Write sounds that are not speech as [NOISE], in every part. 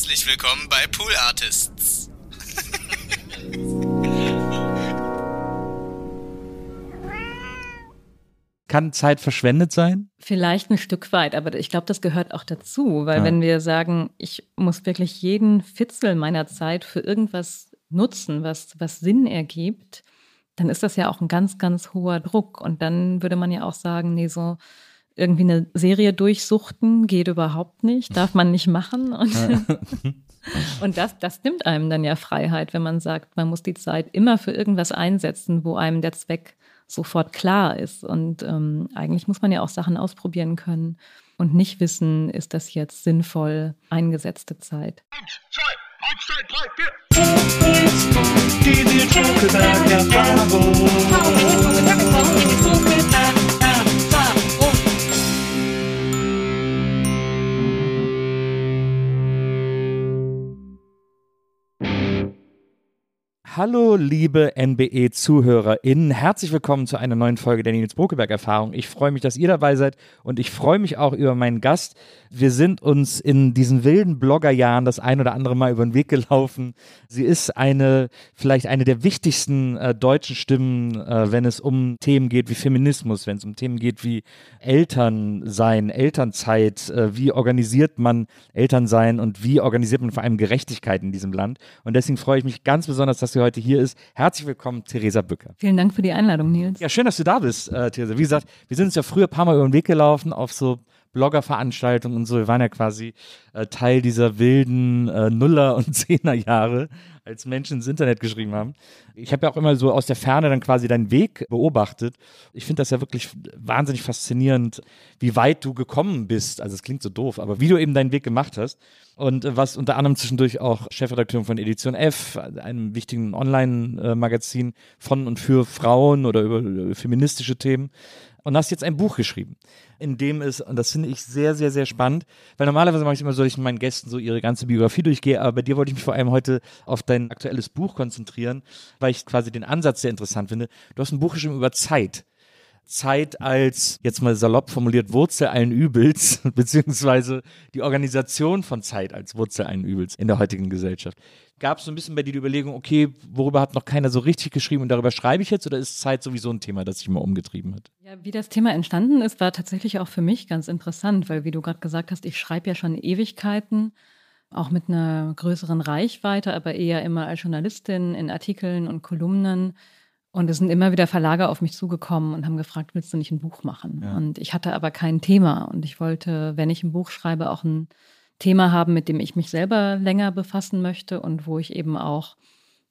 Herzlich willkommen bei Pool Artists. Kann Zeit verschwendet sein? Vielleicht ein Stück weit, aber ich glaube, das gehört auch dazu, weil Ja. wenn wir sagen, ich muss wirklich jeden Fitzel meiner Zeit für irgendwas nutzen, was, was Sinn ergibt, dann ist das ja auch ein ganz, ganz hoher Druck. Und dann würde man ja auch sagen, nee, so irgendwie eine Serie durchsuchten geht überhaupt nicht, darf man nicht machen. [LAUGHS] Und, und das, das nimmt einem dann ja Freiheit, wenn man sagt, man muss die Zeit immer für irgendwas einsetzen, wo einem der Zweck sofort klar ist. Und ähm, eigentlich muss man ja auch Sachen ausprobieren können und nicht wissen, ist das jetzt sinnvoll eingesetzte Zeit. Die Nils Buckelberg Erfahrung. Hallo, liebe NBE-ZuhörerInnen. Herzlich willkommen zu einer neuen Folge der Nils Brokeberg-Erfahrung. Ich freue mich, dass ihr dabei seid und ich freue mich auch über meinen Gast. Wir sind uns in diesen wilden Bloggerjahren das ein oder andere Mal über den Weg gelaufen. Sie ist eine, vielleicht eine der wichtigsten äh, deutschen Stimmen, äh, wenn es um Themen geht wie Feminismus, wenn es um Themen geht wie Elternsein, Elternzeit, äh, wie organisiert man Elternsein und wie organisiert man vor allem Gerechtigkeit in diesem Land. Und deswegen freue ich mich ganz besonders, dass sie heute hier ist. Herzlich willkommen, Theresa Bücker. Vielen Dank für die Einladung, Nils. Ja, schön, dass du da bist, äh, Theresa. Wie gesagt, wir sind uns ja früher ein paar Mal über den Weg gelaufen auf so Bloggerveranstaltungen und so. Wir waren ja quasi äh, Teil dieser wilden äh, Nuller- und [LAUGHS] Zehnerjahre, als Menschen ins Internet geschrieben haben. Ich habe ja auch immer so aus der Ferne dann quasi deinen Weg beobachtet. Ich finde das ja wirklich wahnsinnig faszinierend, wie weit du gekommen bist. Also es klingt so doof, aber wie du eben deinen Weg gemacht hast. Und was unter anderem zwischendurch auch Chefredakteurin von Edition F, einem wichtigen Online-Magazin von und für Frauen oder über feministische Themen. Und hast jetzt ein Buch geschrieben, in dem es, und das finde ich sehr, sehr, sehr spannend, weil normalerweise mache ich immer so, dass ich meinen Gästen so ihre ganze Biografie durchgehe, aber bei dir wollte ich mich vor allem heute auf dein aktuelles Buch konzentrieren, weil ich quasi den Ansatz sehr interessant finde. Du hast ein Buch geschrieben über Zeit. Zeit als, jetzt mal salopp formuliert, Wurzel allen Übels, [LAUGHS] beziehungsweise die Organisation von Zeit als Wurzel allen Übels in der heutigen Gesellschaft. Gab es so ein bisschen bei dir die Überlegung, okay, worüber hat noch keiner so richtig geschrieben und darüber schreibe ich jetzt oder ist Zeit sowieso ein Thema, das sich immer umgetrieben hat? Ja, wie das Thema entstanden ist, war tatsächlich auch für mich ganz interessant, weil wie du gerade gesagt hast, ich schreibe ja schon Ewigkeiten, auch mit einer größeren Reichweite, aber eher immer als Journalistin in Artikeln und Kolumnen. Und es sind immer wieder Verlage auf mich zugekommen und haben gefragt, willst du nicht ein Buch machen? Ja. Und ich hatte aber kein Thema. Und ich wollte, wenn ich ein Buch schreibe, auch ein Thema haben, mit dem ich mich selber länger befassen möchte und wo ich eben auch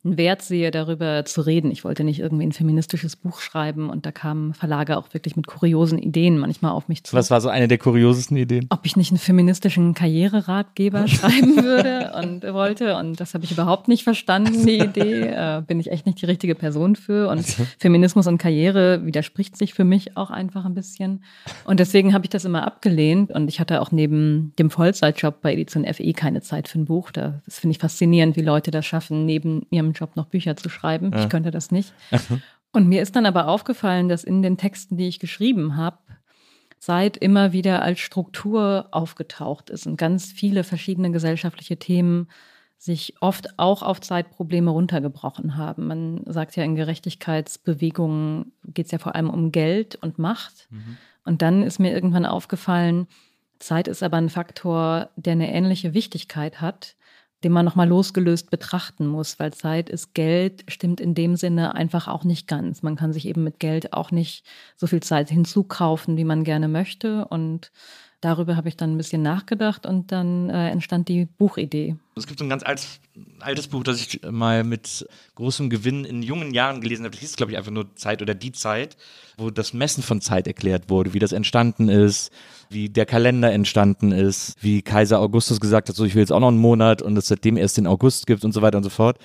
einen Wert sehe, darüber zu reden. Ich wollte nicht irgendwie ein feministisches Buch schreiben und da kamen Verlage auch wirklich mit kuriosen Ideen manchmal auf mich zu. Was war so eine der kuriosesten Ideen? ob ich nicht einen feministischen Karriereratgeber [LAUGHS] schreiben würde und wollte. Und das habe ich überhaupt nicht verstanden, die Idee. Äh, bin ich echt nicht die richtige Person für. Und Feminismus und Karriere widerspricht sich für mich auch einfach ein bisschen. Und deswegen habe ich das immer abgelehnt. Und ich hatte auch neben dem Vollzeitjob bei Edition FE keine Zeit für ein Buch. Da- Das finde ich faszinierend, wie Leute das schaffen, neben ihrem Job noch Bücher zu schreiben. Ich könnte das nicht. [LAUGHS] Und mir ist dann aber aufgefallen, dass in den Texten, die ich geschrieben habe, Zeit immer wieder als Struktur aufgetaucht ist und ganz viele verschiedene gesellschaftliche Themen sich oft auch auf Zeitprobleme runtergebrochen haben. Man sagt ja, in Gerechtigkeitsbewegungen geht es ja vor allem um Geld und Macht. Und dann ist mir irgendwann aufgefallen, Zeit ist aber ein Faktor, der eine ähnliche Wichtigkeit hat, den man nochmal losgelöst betrachten muss, weil Zeit ist Geld, stimmt in dem Sinne einfach auch nicht ganz. Man kann sich eben mit Geld auch nicht so viel Zeit hinzukaufen, wie man gerne möchte. Und darüber habe ich dann ein bisschen nachgedacht und dann äh, entstand die Buchidee. Es gibt so ein ganz altes, altes Buch, das ich mal mit großem Gewinn in jungen Jahren gelesen habe. Das hieß, glaube ich, einfach nur Zeit oder die Zeit, wo das Messen von Zeit erklärt wurde, wie das entstanden ist, wie der Kalender entstanden ist, wie Kaiser Augustus gesagt hat, so ich will jetzt auch noch einen Monat und es seitdem erst den August gibt und so weiter und so fort.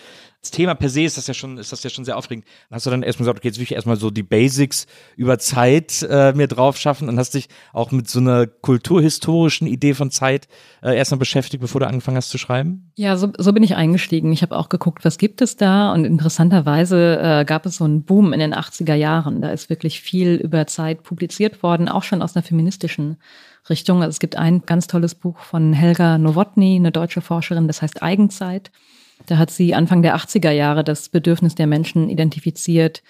Das Thema per se ist das ja schon, ist das ja schon sehr aufregend. Dann hast du dann erstmal gesagt, okay, jetzt will ich erstmal so die Basics über Zeit äh, mir drauf schaffen und hast dich auch mit so einer kulturhistorischen Idee von Zeit äh, erstmal beschäftigt, bevor du angefangen hast zu schreiben? Ja, so, so bin ich eingestiegen. Ich habe auch geguckt, was gibt es da. Und interessanterweise äh, gab es so einen Boom in den 80er Jahren. Da ist wirklich viel über Zeit publiziert worden, auch schon aus einer feministischen Richtung. Also es gibt ein ganz tolles Buch von Helga Nowotny, eine deutsche Forscherin, das heißt Eigenzeit. Da hat sie Anfang der 80er Jahre das Bedürfnis der Menschen identifiziert,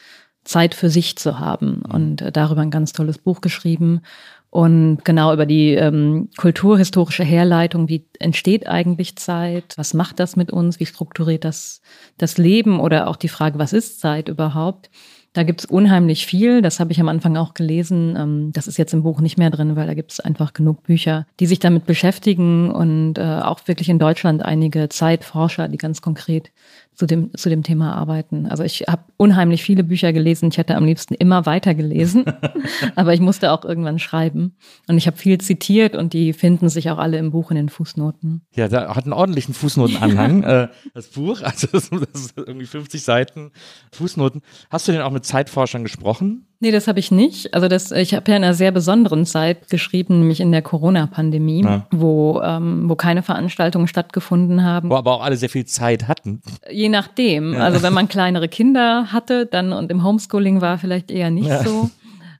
Zeit für sich zu haben und äh, darüber ein ganz tolles Buch geschrieben. Und genau über die ähm, kulturhistorische Herleitung, wie entsteht eigentlich Zeit, was macht das mit uns, wie strukturiert das das Leben oder auch die Frage, was ist Zeit überhaupt. Da gibt's unheimlich viel. Das habe ich am Anfang auch gelesen. Ähm, das ist jetzt im Buch nicht mehr drin, weil da gibt's einfach genug Bücher, die sich damit beschäftigen und äh, auch wirklich in Deutschland einige Zeitforscher, die ganz konkret zu dem, zu dem Thema arbeiten. Also ich habe unheimlich viele Bücher gelesen. Ich hätte am liebsten immer weiter gelesen, [LAUGHS] aber ich musste auch irgendwann schreiben. Und ich habe viel zitiert und die finden sich auch alle im Buch in den Fußnoten. Ja, da hat einen ordentlichen Fußnotenanhang, [LAUGHS] äh, das Buch. Also [LAUGHS] das, das ist irgendwie 50 Seiten Fußnoten. Hast du denn auch mit Zeitforschern gesprochen? Nee, das habe ich nicht. Also das, ich habe ja in einer sehr besonderen Zeit geschrieben, nämlich in der Corona-Pandemie, Ja. wo, ähm, wo keine Veranstaltungen stattgefunden haben. Wo aber auch alle sehr viel Zeit hatten. Je nachdem. Also wenn man kleinere Kinder hatte, dann und im Homeschooling war vielleicht eher nicht Ja. so.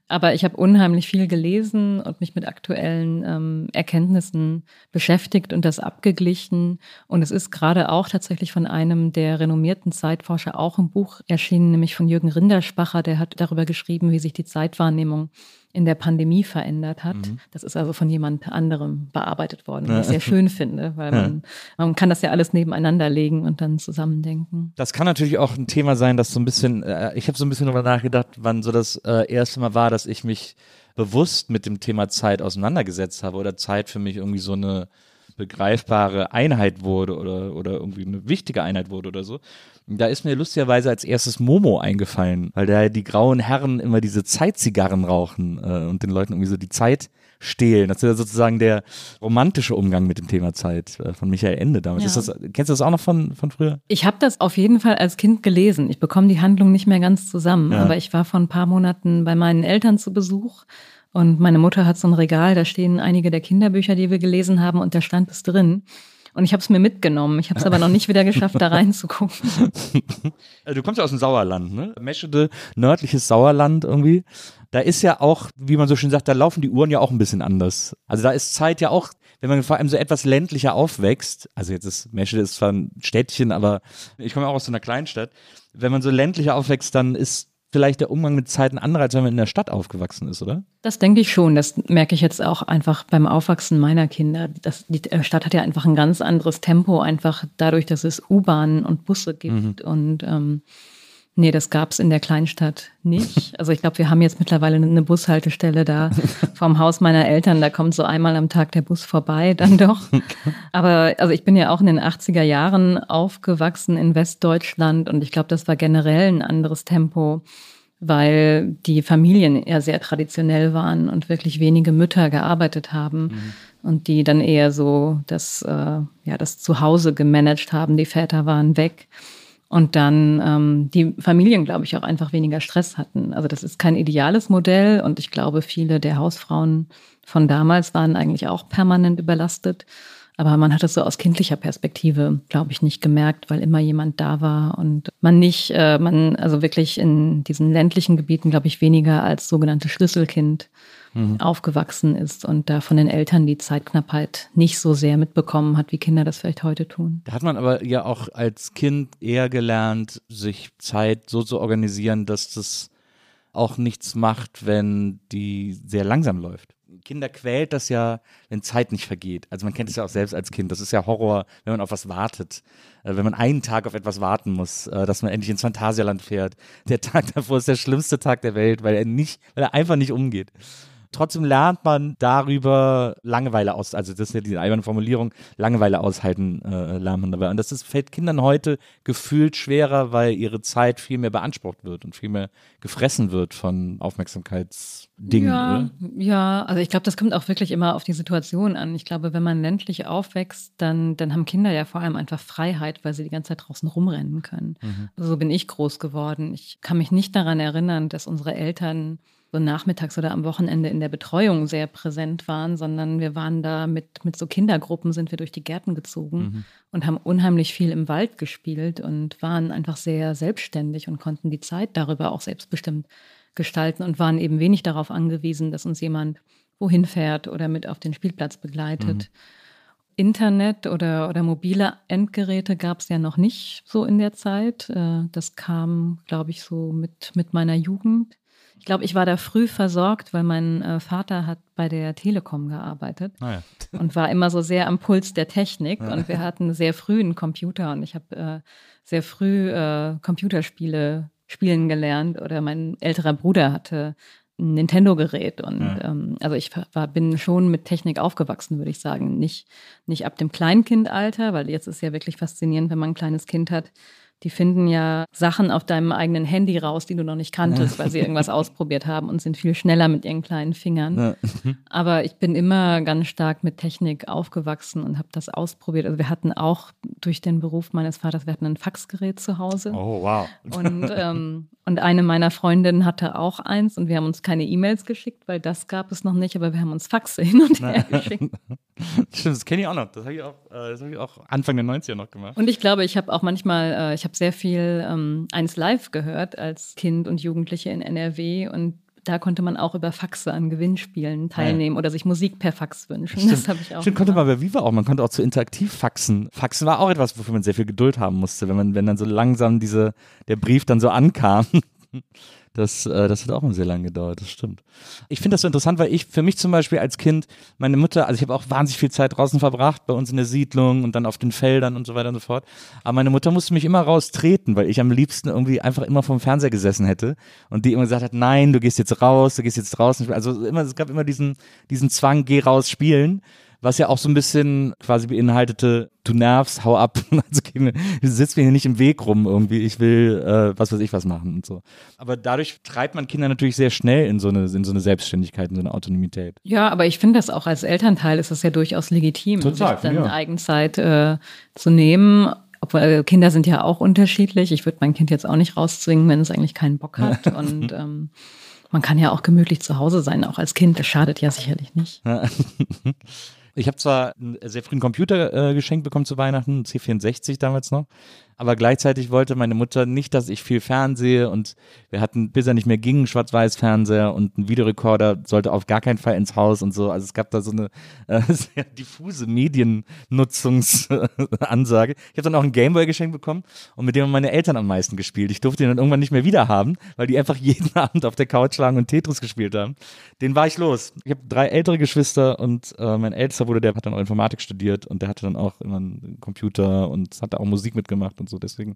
Aber ich habe unheimlich viel gelesen und mich mit aktuellen ähm, Erkenntnissen beschäftigt und das abgeglichen. Und es ist gerade auch tatsächlich von einem der renommierten Zeitforscher auch ein Buch erschienen, nämlich von Jürgen Rinderspacher, der hat darüber geschrieben, wie sich die Zeitwahrnehmung in der Pandemie verändert hat. Das ist also von jemand anderem bearbeitet worden, was ich sehr schön finde, weil man, man kann das ja alles nebeneinander legen und dann zusammendenken. Das kann natürlich auch ein Thema sein, das so ein bisschen, äh, ich habe so ein bisschen darüber nachgedacht, wann so das äh, erste Mal war, dass ich mich bewusst mit dem Thema Zeit auseinandergesetzt habe oder Zeit für mich irgendwie so eine begreifbare Einheit wurde oder, oder irgendwie eine wichtige Einheit wurde oder so. Da ist mir lustigerweise als erstes Momo eingefallen, weil da die grauen Herren immer diese Zeitzigarren rauchen äh, und den Leuten irgendwie so die Zeit stehlen. Das ist ja sozusagen der romantische Umgang mit dem Thema Zeit äh, von Michael Ende damals. Ja. Ist das, kennst du das auch noch von, von früher? Ich habe das auf jeden Fall als Kind gelesen. Ich bekomme die Handlung nicht mehr ganz zusammen, Ja. aber ich war vor ein paar Monaten bei meinen Eltern zu Besuch und meine Mutter hat so ein Regal, da stehen einige der Kinderbücher, die wir gelesen haben und da stand es drin. Und ich habe es mir mitgenommen. Ich habe es aber noch nicht wieder geschafft, da reinzugucken. [LAUGHS] Also du kommst ja aus dem Sauerland, ne? Meschede, nördliches Sauerland irgendwie. Da ist ja auch, wie man so schön sagt, da laufen die Uhren ja auch ein bisschen anders. Also da ist Zeit ja auch, wenn man vor allem so etwas ländlicher aufwächst, also jetzt ist Meschede ist zwar ein Städtchen, aber ich komme ja auch aus so einer Kleinstadt. Wenn man so ländlicher aufwächst, dann ist vielleicht der Umgang mit Zeit ein anderer, als wenn man in der Stadt aufgewachsen ist, oder? Das denke ich schon. Das merke ich jetzt auch einfach beim Aufwachsen meiner Kinder. Das, die äh, Stadt hat ja einfach ein ganz anderes Tempo, einfach dadurch, dass es U-Bahnen und Busse gibt. Und ähm, nee, das gab es in der Kleinstadt nicht. [LAUGHS] Also ich glaube, wir haben jetzt mittlerweile eine Bushaltestelle da vom Haus meiner Eltern. Da kommt so einmal am Tag der Bus vorbei, dann [LAUGHS] doch. Aber also ich bin ja auch in den 80er Jahren aufgewachsen in Westdeutschland und ich glaube, das war generell ein anderes Tempo weil die Familien eher sehr traditionell waren und wirklich wenige Mütter gearbeitet haben und die dann eher so das, äh, ja, das Zuhause gemanagt haben. Die Väter waren weg. Und dann ähm, die Familien, glaube ich, auch einfach weniger Stress hatten. Also das ist kein ideales Modell und ich glaube, viele der Hausfrauen von damals waren eigentlich auch permanent überlastet. Aber man hat es so aus kindlicher Perspektive, glaube ich, nicht gemerkt, weil immer jemand da war und man nicht, äh, man, also wirklich in diesen ländlichen Gebieten, glaube ich, weniger als sogenannte Schlüsselkind aufgewachsen ist und da von den Eltern die Zeitknappheit nicht so sehr mitbekommen hat, wie Kinder das vielleicht heute tun. Da hat man aber ja auch als Kind eher gelernt, sich Zeit so zu organisieren, dass das auch nichts macht, wenn die sehr langsam läuft. Kinder quält das ja, wenn Zeit nicht vergeht. Also man kennt es ja auch selbst als Kind. Das ist ja Horror, wenn man auf was wartet. Äh, Wenn man einen Tag auf etwas warten muss, äh, dass man endlich ins Phantasialand fährt. Der Tag davor ist der schlimmste Tag der Welt, weil er nicht, weil er einfach nicht umgeht. Trotzdem lernt man darüber Langeweile aus, also das ist ja die alberne Formulierung, Langeweile aushalten äh, lernt man dabei. Und das ist, fällt Kindern heute gefühlt schwerer, weil ihre Zeit viel mehr beansprucht wird und viel mehr gefressen wird von Aufmerksamkeitsdingen. Ja, Oder? ja, also ich glaube, das kommt auch wirklich immer auf die Situation an. Ich glaube, wenn man ländlich aufwächst, dann, dann haben Kinder ja vor allem einfach Freiheit, weil sie die ganze Zeit draußen rumrennen können. Also so bin ich groß geworden. Ich kann mich nicht daran erinnern, dass unsere Eltern so nachmittags oder am Wochenende in der Betreuung sehr präsent waren, sondern wir waren da mit, mit so Kindergruppen, sind wir durch die Gärten gezogen und haben unheimlich viel im Wald gespielt und waren einfach sehr selbstständig und konnten die Zeit darüber auch selbstbestimmt gestalten und waren eben wenig darauf angewiesen, dass uns jemand wohin fährt oder mit auf den Spielplatz begleitet. Internet oder, oder mobile Endgeräte gab es ja noch nicht so in der Zeit. Äh, Das kam, glaube ich, so mit, mit meiner Jugend. Ich glaube, ich war da früh versorgt, weil mein äh, Vater hat bei der Telekom gearbeitet Naja. und war immer so sehr am Puls der Technik. Und wir hatten sehr früh einen Computer und ich habe äh, sehr früh äh, Computerspiele spielen gelernt. Oder mein älterer Bruder hatte ein Nintendo-Gerät. Und Ja. ähm, also ich war, bin schon mit Technik aufgewachsen, würde ich sagen. Nicht, nicht ab dem Kleinkindalter, weil jetzt ist ja wirklich faszinierend, wenn man ein kleines Kind hat. Die finden ja Sachen auf deinem eigenen Handy raus, die du noch nicht kanntest, weil sie irgendwas [LAUGHS] ausprobiert haben und sind viel schneller mit ihren kleinen Fingern. Ja. [LAUGHS] Aber ich bin immer ganz stark mit Technik aufgewachsen und habe das ausprobiert. Also wir hatten auch durch den Beruf meines Vaters, wir hatten ein Faxgerät zu Hause. Oh, wow. Und, [LAUGHS] ähm, und eine meiner Freundinnen hatte auch eins und wir haben uns keine E-Mails geschickt, weil das gab es noch nicht, aber wir haben uns Faxe hin und her geschickt. Stimmt, das kenne ich auch noch. Das habe ich, auch, äh, das hab ich auch Anfang der 90er noch gemacht. Und ich glaube, ich habe auch manchmal, äh, ich habe sehr viel ähm, eins live gehört als Kind und Jugendliche in NRW und da konnte man auch über Faxe an Gewinnspielen teilnehmen oder sich Musik per Fax wünschen. Das habe ich auch. Stimmt, konnte man bei Viva auch. Man konnte auch zu interaktiv faxen. Faxen war auch etwas, wofür man sehr viel Geduld haben musste, wenn man, wenn dann so langsam diese, der Brief dann so ankam. Das, äh, das hat auch sehr lange gedauert, das stimmt. Ich finde das so interessant, weil ich für mich zum Beispiel als Kind, meine Mutter, also ich habe auch wahnsinnig viel Zeit draußen verbracht, bei uns in der Siedlung und dann auf den Feldern und so weiter und so fort. Aber meine Mutter musste mich immer raustreten, weil ich am liebsten irgendwie einfach immer vom Fernseher gesessen hätte und die immer gesagt hat, nein, du gehst jetzt raus, du gehst jetzt draußen. Also immer, es gab immer diesen, diesen Zwang, geh raus spielen. Was ja auch so ein bisschen quasi beinhaltete, du nervst, hau ab. [LAUGHS] Also sitzt mir hier nicht im Weg rum irgendwie, ich will äh, was weiß ich was machen und so. Aber dadurch treibt man Kinder natürlich sehr schnell in so eine, in so eine Selbstständigkeit, in so eine Autonomität. Ja, aber ich finde das auch als Elternteil ist es ja durchaus legitim, Total, sich dann ja. Eigenzeit äh, zu nehmen. Obwohl äh, Kinder sind ja auch unterschiedlich. Ich würde mein Kind jetzt auch nicht rauszwingen, wenn es eigentlich keinen Bock hat. [LAUGHS] Und ähm, man kann ja auch gemütlich zu Hause sein, auch als Kind. Das schadet ja sicherlich nicht. [LAUGHS] Ich habe zwar einen sehr frühen Computer äh, geschenkt bekommen zu Weihnachten, einen C64 damals noch, aber gleichzeitig wollte meine Mutter nicht, dass ich viel fernsehe und wir hatten, bis er nicht mehr ging, Schwarz-Weiß-Fernseher und ein Videorekorder sollte auf gar keinen Fall ins Haus und so. Also es gab da so eine [LAUGHS] äh, sehr diffuse Mediennutzungsansage. Ich habe dann auch einen Gameboy geschenkt bekommen und mit dem haben meine Eltern am meisten gespielt. Ich durfte ihn dann irgendwann nicht mehr wieder haben, weil die einfach [LAUGHS] jeden Abend auf der Couch lagen und Tetris gespielt haben. Den war ich los. Ich habe drei ältere Geschwister und äh, mein ältester Bruder, der hat dann auch Informatik studiert und der hatte dann auch immer einen Computer und hat da auch Musik mitgemacht und so. Deswegen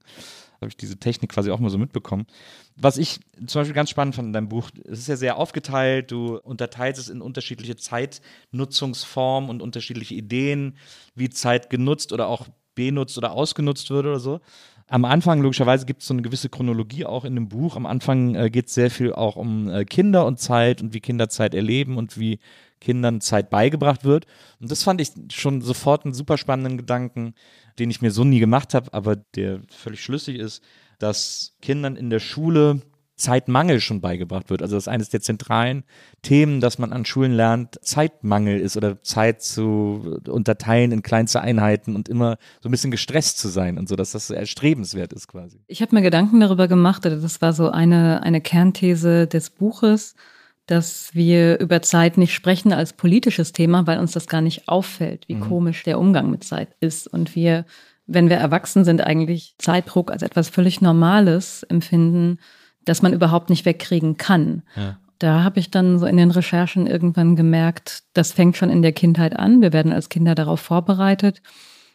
habe ich diese Technik quasi auch mal so mitbekommen. Was ich zum Beispiel ganz spannend fand in deinem Buch, es ist ja sehr aufgeteilt, du unterteilst es in unterschiedliche Zeitnutzungsformen und unterschiedliche Ideen, wie Zeit genutzt oder auch benutzt oder ausgenutzt wird oder so. Am Anfang, logischerweise, gibt es so eine gewisse Chronologie auch in dem Buch. Am Anfang äh, geht es sehr viel auch um äh, Kinder und Zeit und wie Kinder Zeit erleben und wie Kindern Zeit beigebracht wird. Und das fand ich schon sofort einen super spannenden Gedanken, den ich mir so nie gemacht habe, aber der völlig schlüssig ist, dass Kindern in der Schule Zeitmangel schon beigebracht wird. Also das ist eines der zentralen Themen, dass man an Schulen lernt, Zeitmangel ist oder Zeit zu unterteilen in kleinste Einheiten und immer so ein bisschen gestresst zu sein und so, dass das erstrebenswert ist quasi. Ich habe mir Gedanken darüber gemacht, das war so eine, eine Kernthese des Buches, dass wir über Zeit nicht sprechen als politisches Thema, weil uns das gar nicht auffällt, wie komisch der Umgang mit Zeit ist. Und wir, wenn wir erwachsen sind, eigentlich Zeitdruck als etwas völlig Normales empfinden, das man überhaupt nicht wegkriegen kann. Ja. Da habe ich dann so in den Recherchen irgendwann gemerkt, das fängt schon in der Kindheit an. Wir werden als Kinder darauf vorbereitet.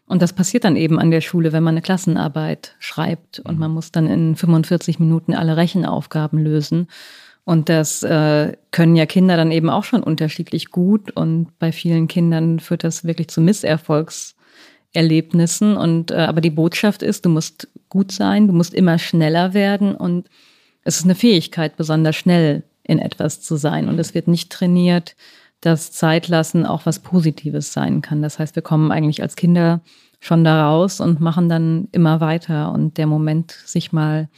Und das passiert dann eben an der Schule, wenn man eine Klassenarbeit schreibt und man muss dann in 45 Minuten alle Rechenaufgaben lösen. Und das äh, können ja Kinder dann eben auch schon unterschiedlich gut. Und bei vielen Kindern führt das wirklich zu Misserfolgserlebnissen. Und äh, aber die Botschaft ist, du musst gut sein, du musst immer schneller werden. Und es ist eine Fähigkeit, besonders schnell in etwas zu sein. Und es wird nicht trainiert, dass Zeitlassen auch was Positives sein kann. Das heißt, wir kommen eigentlich als Kinder schon da raus und machen dann immer weiter. Und der Moment, sich mal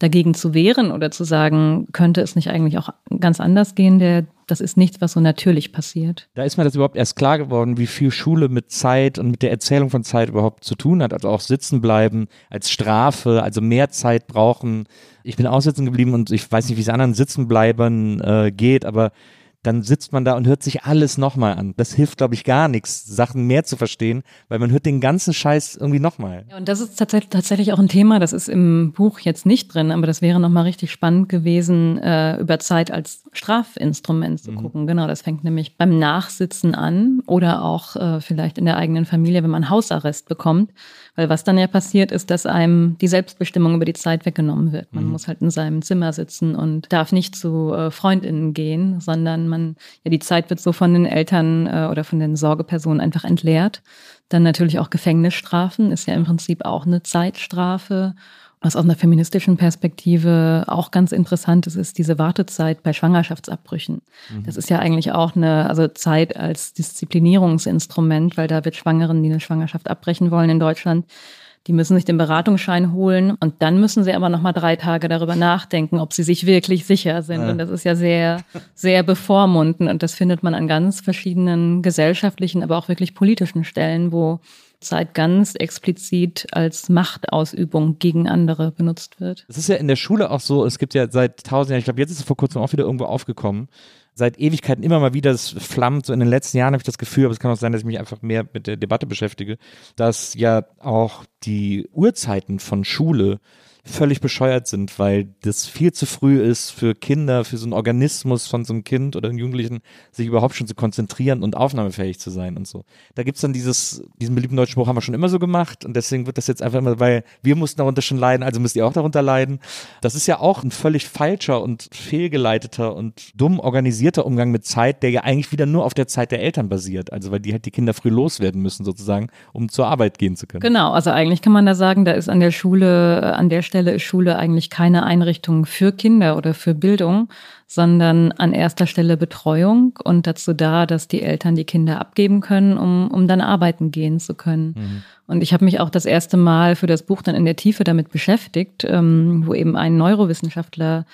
dagegen zu wehren oder zu sagen, könnte es nicht eigentlich auch ganz anders gehen, der, das ist nichts, was so natürlich passiert. Da ist mir das überhaupt erst klar geworden, wie viel Schule mit Zeit und mit der Erzählung von Zeit überhaupt zu tun hat. Also auch sitzen bleiben als Strafe, also mehr Zeit brauchen. Ich bin auch sitzen geblieben und ich weiß nicht, wie es anderen Sitzenbleibern äh, geht, aber dann sitzt man da und hört sich alles nochmal an. Das hilft, glaube ich, gar nichts, Sachen mehr zu verstehen, weil man hört den ganzen Scheiß irgendwie nochmal. Ja, und das ist tatsächlich, tatsächlich auch ein Thema, das ist im Buch jetzt nicht drin, aber das wäre nochmal richtig spannend gewesen, äh, über Zeit als Strafinstrument zu gucken. Genau, das fängt nämlich beim Nachsitzen an oder auch äh, vielleicht in der eigenen Familie, wenn man Hausarrest bekommt. Weil was dann ja passiert, ist, dass einem die Selbstbestimmung über die Zeit weggenommen wird. Man muss halt in seinem Zimmer sitzen und darf nicht zu äh, Freundinnen gehen, sondern man, ja, die Zeit wird so von den Eltern äh, oder von den Sorgepersonen einfach entleert. Dann natürlich auch Gefängnisstrafen, ist ja im Prinzip auch eine Zeitstrafe. Was aus einer feministischen Perspektive auch ganz interessant ist, ist diese Wartezeit bei Schwangerschaftsabbrüchen. Das ist ja eigentlich auch eine, also Zeit als Disziplinierungsinstrument, weil da wird Schwangeren, die eine Schwangerschaft abbrechen wollen in Deutschland, die müssen sich den Beratungsschein holen und dann müssen sie aber noch mal drei Tage darüber nachdenken, ob sie sich wirklich sicher sind. Ja. Und das ist ja sehr, sehr bevormundend und das findet man an ganz verschiedenen gesellschaftlichen, aber auch wirklich politischen Stellen, wo Zeit ganz explizit als Machtausübung gegen andere benutzt wird. Es ist ja in der Schule auch so, es gibt ja seit tausend Jahren, ich glaube, jetzt ist es vor kurzem auch wieder irgendwo aufgekommen, seit Ewigkeiten immer mal wieder, das flammt, so in den letzten Jahren habe ich das Gefühl, aber es kann auch sein, dass ich mich einfach mehr mit der Debatte beschäftige, dass ja auch die Uhrzeiten von Schule völlig bescheuert sind, weil das viel zu früh ist für Kinder, für so einen Organismus von so einem Kind oder einem Jugendlichen, sich überhaupt schon zu konzentrieren und aufnahmefähig zu sein und so. Da gibt's dann dieses, diesen beliebten deutschen Spruch haben wir schon immer so gemacht und deswegen wird das jetzt einfach immer, weil wir mussten darunter schon leiden, also müsst ihr auch darunter leiden. Das ist ja auch ein völlig falscher und fehlgeleiteter und dumm organisierter Umgang mit Zeit, der ja eigentlich wieder nur auf der Zeit der Eltern basiert. Also weil die halt die Kinder früh loswerden müssen sozusagen, um zur Arbeit gehen zu können. Genau, also eigentlich kann man da sagen, da ist an der Schule, äh, an der Stelle ist Schule eigentlich keine Einrichtung für Kinder oder für Bildung, sondern an erster Stelle Betreuung und dazu da, dass die Eltern die Kinder abgeben können, um, um dann arbeiten gehen zu können. Und ich habe mich auch das erste Mal für das Buch dann in der Tiefe damit beschäftigt, ähm, wo eben ein Neurowissenschaftler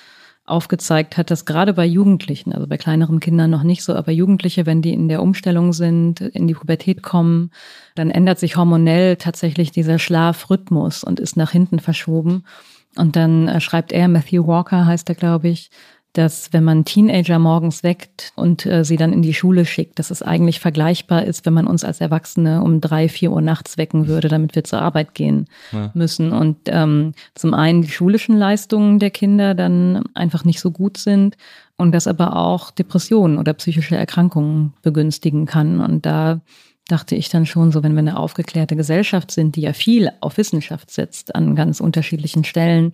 aufgezeigt hat, dass gerade bei Jugendlichen, also bei kleineren Kindern noch nicht so, aber Jugendliche, wenn die in der Umstellung sind, in die Pubertät kommen, dann ändert sich hormonell tatsächlich dieser Schlafrhythmus und ist nach hinten verschoben. Und dann äh, schreibt er, Matthew Walker heißt er, glaube ich, dass wenn man Teenager morgens weckt und äh, sie dann in die Schule schickt, dass es eigentlich vergleichbar ist, wenn man uns als Erwachsene um drei, vier Uhr nachts wecken würde, damit wir zur Arbeit gehen Ja. müssen. Und ähm, zum einen die schulischen Leistungen der Kinder dann einfach nicht so gut sind und das aber auch Depressionen oder psychische Erkrankungen begünstigen kann. Und da dachte ich dann schon so, wenn wir eine aufgeklärte Gesellschaft sind, die ja viel auf Wissenschaft setzt an ganz unterschiedlichen Stellen,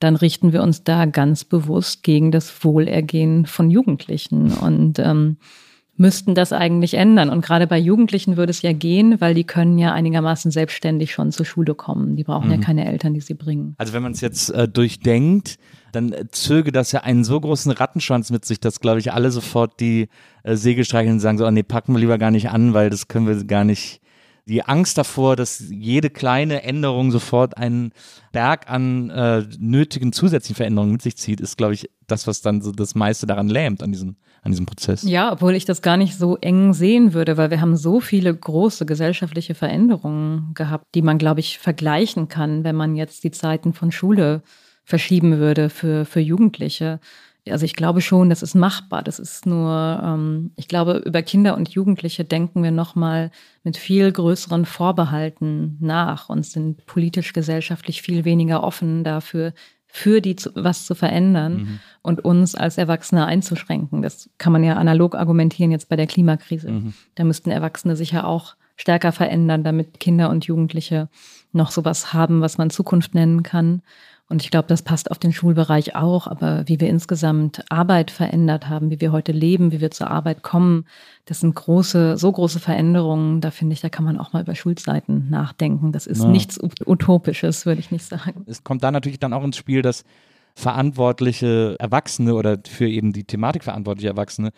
dann richten wir uns da ganz bewusst gegen das Wohlergehen von Jugendlichen und ähm, müssten das eigentlich ändern. Und gerade bei Jugendlichen würde es ja gehen, weil die können ja einigermaßen selbstständig schon zur Schule kommen. Die brauchen ja keine Eltern, die sie bringen. Also wenn man es jetzt äh, durchdenkt, dann äh, zöge das ja einen so großen Rattenschwanz mit sich, dass, glaube ich, alle sofort die äh, Segel streicheln und sagen so, oh, nee, packen wir lieber gar nicht an, weil das können wir gar nicht. Die Angst davor, dass jede kleine Änderung sofort einen Berg an äh, nötigen zusätzlichen Veränderungen mit sich zieht, ist, glaube ich, das, was dann so das meiste daran lähmt an diesem, an diesem Prozess. Ja, obwohl ich das gar nicht so eng sehen würde, weil wir haben so viele große gesellschaftliche Veränderungen gehabt, die man, glaube ich, vergleichen kann, wenn man jetzt die Zeiten von Schule verschieben würde für, für Jugendliche. Also ich glaube schon, das ist machbar. Das ist nur, ähm, ich glaube, über Kinder und Jugendliche denken wir nochmal mit viel größeren Vorbehalten nach und sind politisch, gesellschaftlich viel weniger offen dafür, für die zu, was zu verändern und uns als Erwachsene einzuschränken. Das kann man ja analog argumentieren jetzt bei der Klimakrise. Da müssten Erwachsene sich ja auch stärker verändern, damit Kinder und Jugendliche noch sowas haben, was man Zukunft nennen kann. Und ich glaube, das passt auf den Schulbereich auch. Aber wie wir insgesamt Arbeit verändert haben, wie wir heute leben, wie wir zur Arbeit kommen, das sind große, so große Veränderungen. Da finde ich, da kann man auch mal über Schulzeiten nachdenken. Das ist Ja. nichts Utopisches, würde ich nicht sagen. es kommt da natürlich dann auch ins Spiel, dass verantwortliche Erwachsene oder für eben die Thematik verantwortliche Erwachsene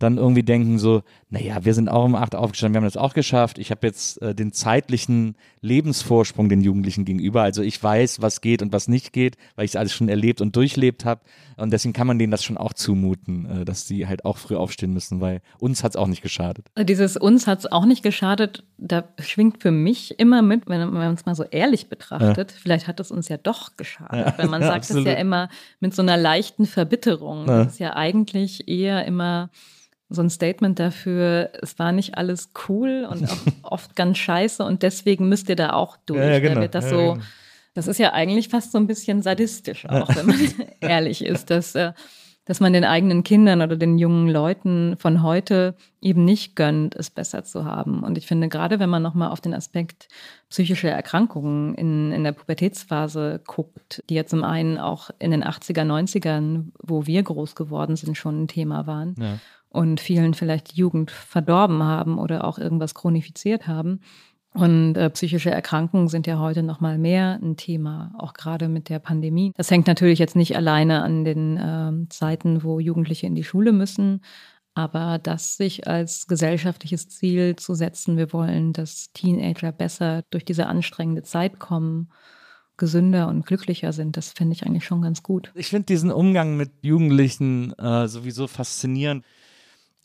dann irgendwie denken so, naja, wir sind auch um acht aufgestanden, wir haben das auch geschafft. Ich habe jetzt äh, den zeitlichen Lebensvorsprung den Jugendlichen gegenüber. Also ich weiß, was geht und was nicht geht, weil ich es alles schon erlebt und durchlebt habe. Und deswegen kann man denen das schon auch zumuten, äh, dass sie halt auch früh aufstehen müssen, weil uns hat es auch nicht geschadet. Dieses uns hat es auch nicht geschadet, da schwingt für mich immer mit, wenn man es mal so ehrlich betrachtet, vielleicht hat es uns ja doch geschadet. Ja, Weil man [LAUGHS] ja, sagt es ja immer mit so einer leichten Verbitterung. Ja. Das ist ja eigentlich eher immer so ein Statement dafür, es war nicht alles cool und auch [LAUGHS] oft ganz scheiße und deswegen müsst ihr da auch durch. Ja, ja, genau. Da wird das Ja, so, genau. das ist ja eigentlich fast so ein bisschen sadistisch auch, wenn man [LAUGHS] ehrlich ist, dass, äh, dass man den eigenen Kindern oder den jungen Leuten von heute eben nicht gönnt, es besser zu haben. Und ich finde, gerade wenn man nochmal auf den Aspekt psychische Erkrankungen in, in der Pubertätsphase guckt, die ja zum einen auch in den 80er, 90ern, wo wir groß geworden sind, schon ein Thema waren Ja. Und vielen vielleicht Jugend verdorben haben oder auch irgendwas chronifiziert haben. Und äh, psychische Erkrankungen sind ja heute noch mal mehr ein Thema, auch gerade mit der Pandemie. Das hängt natürlich jetzt nicht alleine an den ähm, Zeiten, wo Jugendliche in die Schule müssen, aber das sich als gesellschaftliches Ziel zu setzen, wir wollen, dass Teenager besser durch diese anstrengende Zeit kommen, gesünder und glücklicher sind, das finde ich eigentlich schon ganz gut. Ich finde diesen Umgang mit Jugendlichen äh, sowieso faszinierend.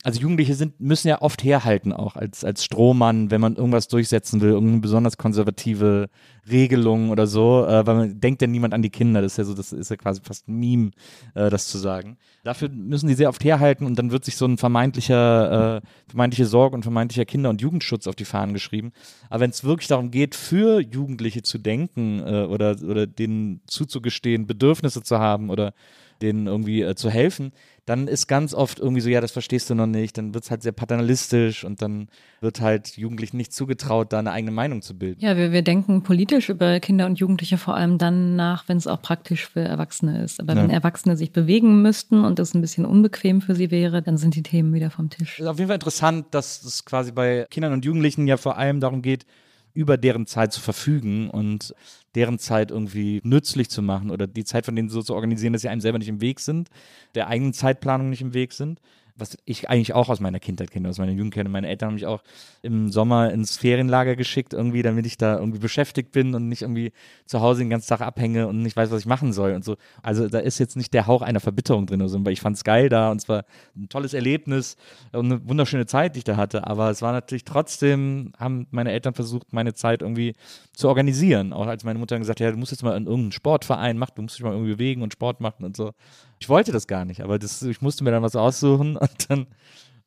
Also Jugendliche sind, müssen ja oft herhalten auch als, als Strohmann, wenn man irgendwas durchsetzen will, irgendeine besonders konservative Regelung oder so, äh, weil man denkt ja niemand an die Kinder, das ist ja so, das ist ja quasi fast ein Meme, äh, das zu sagen. Dafür müssen die sehr oft herhalten und dann wird sich so ein vermeintlicher, äh, vermeintliche Sorge und vermeintlicher Kinder- und Jugendschutz auf die Fahnen geschrieben. Aber wenn es wirklich darum geht, für Jugendliche zu denken äh, oder, oder denen zuzugestehen, Bedürfnisse zu haben oder denen irgendwie äh, zu helfen, dann ist ganz oft irgendwie so, ja, das verstehst du noch nicht, dann wird es halt sehr paternalistisch und dann wird halt Jugendlichen nicht zugetraut, da eine eigene Meinung zu bilden. Ja, wir, wir denken politisch über Kinder und Jugendliche vor allem dann nach, wenn es auch praktisch für Erwachsene ist. Aber Ja. wenn Erwachsene sich bewegen müssten und das ein bisschen unbequem für sie wäre, dann sind die Themen wieder vom Tisch. ist auf jeden Fall interessant, dass es quasi bei Kindern und Jugendlichen ja vor allem darum geht, über deren Zeit zu verfügen und deren Zeit irgendwie nützlich zu machen oder die Zeit von denen so zu organisieren, dass sie einem selber nicht im Weg sind, der eigenen Zeitplanung nicht im Weg sind. Was ich eigentlich auch aus meiner Kindheit kenne, aus meiner Jugend kenne. Meine Eltern haben mich auch im Sommer ins Ferienlager geschickt, irgendwie, damit ich da irgendwie beschäftigt bin und nicht irgendwie zu Hause den ganzen Tag abhänge und nicht weiß, was ich machen soll und so. Also da ist jetzt nicht der Hauch einer Verbitterung drin, oder so, weil ich fand es geil da und es war ein tolles Erlebnis und eine wunderschöne Zeit, die ich da hatte. Aber es war natürlich trotzdem, haben meine Eltern versucht, meine Zeit irgendwie zu organisieren. Auch als meine Mutter gesagt hat, ja, du musst jetzt mal in irgendeinen Sportverein machen, du musst dich mal irgendwie bewegen und Sport machen und so. Ich wollte das gar nicht, aber das, ich musste mir dann was aussuchen [LAUGHS] und dann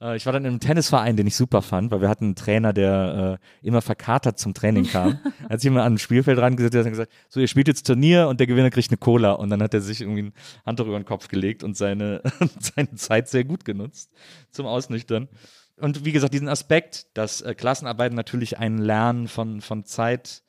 äh, ich war dann in einem Tennisverein, den ich super fand, weil wir hatten einen Trainer, der äh, immer verkatert zum Training kam. [LAUGHS] Er hat sich immer an ein Spielfeld rangesetzt und hat gesagt, so ihr spielt jetzt Turnier und der Gewinner kriegt eine Cola. Und dann hat er sich irgendwie ein Handtuch über den Kopf gelegt und seine, [LAUGHS] seine Zeit sehr gut genutzt zum Ausnüchtern. Und wie gesagt, diesen Aspekt, dass äh, Klassenarbeiten natürlich ein Lernen von, von Zeit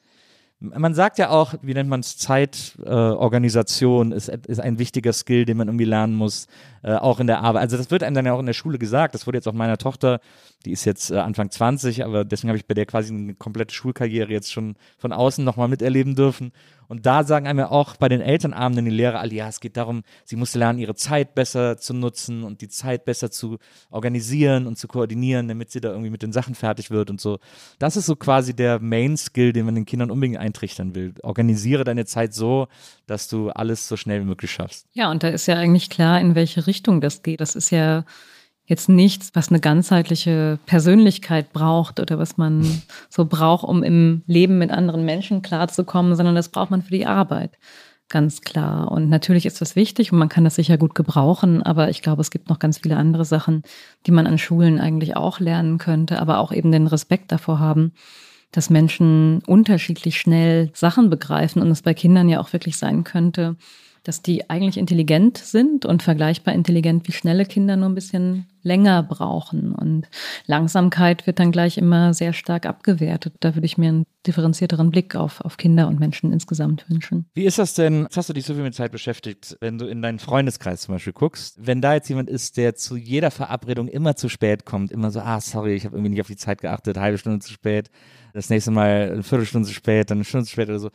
man sagt ja auch, wie nennt man es, Zeitorganisation äh, ist, ist ein wichtiger Skill, den man irgendwie lernen muss, äh, auch in der Arbeit. Also das wird einem dann ja auch in der Schule gesagt. Das wurde jetzt auch meiner Tochter, die ist jetzt äh, Anfang 20, aber deswegen habe ich bei der quasi eine komplette Schulkarriere jetzt schon von außen nochmal miterleben dürfen. Und da sagen einem ja auch bei den Elternabenden die Lehrer alle, ja, es geht darum, sie muss lernen, ihre Zeit besser zu nutzen und die Zeit besser zu organisieren und zu koordinieren, damit sie da irgendwie mit den Sachen fertig wird und so. Das ist so quasi der Main-Skill, den man den Kindern unbedingt eintrichtern will. Organisiere deine Zeit so, dass du alles so schnell wie möglich schaffst. Ja, und da ist ja eigentlich klar, in welche Richtung das geht. Das ist ja jetzt nichts, was eine ganzheitliche Persönlichkeit braucht oder was man [LAUGHS] so braucht, um im Leben mit anderen Menschen klarzukommen, sondern das braucht man für die Arbeit. Ganz klar. Und natürlich ist das wichtig und man kann das sicher gut gebrauchen, aber ich glaube, es gibt noch ganz viele andere Sachen, die man an Schulen eigentlich auch lernen könnte, aber auch eben den Respekt davor haben, dass Menschen unterschiedlich schnell Sachen begreifen und es bei Kindern ja auch wirklich sein könnte, dass die eigentlich intelligent sind und vergleichbar intelligent wie schnelle Kinder nur ein bisschen länger brauchen. Und Langsamkeit wird dann gleich immer sehr stark abgewertet. Da würde ich mir einen differenzierteren Blick auf, auf Kinder und Menschen insgesamt wünschen. Wie ist das denn, jetzt hast du dich so viel mit Zeit beschäftigt, wenn du in deinen Freundeskreis zum Beispiel guckst, wenn da jetzt jemand ist, der zu jeder Verabredung immer zu spät kommt, immer so, ah, sorry, ich habe irgendwie nicht auf die Zeit geachtet, halbe Stunde zu spät, das nächste Mal eine Viertelstunde zu spät, dann eine Stunde zu spät oder so.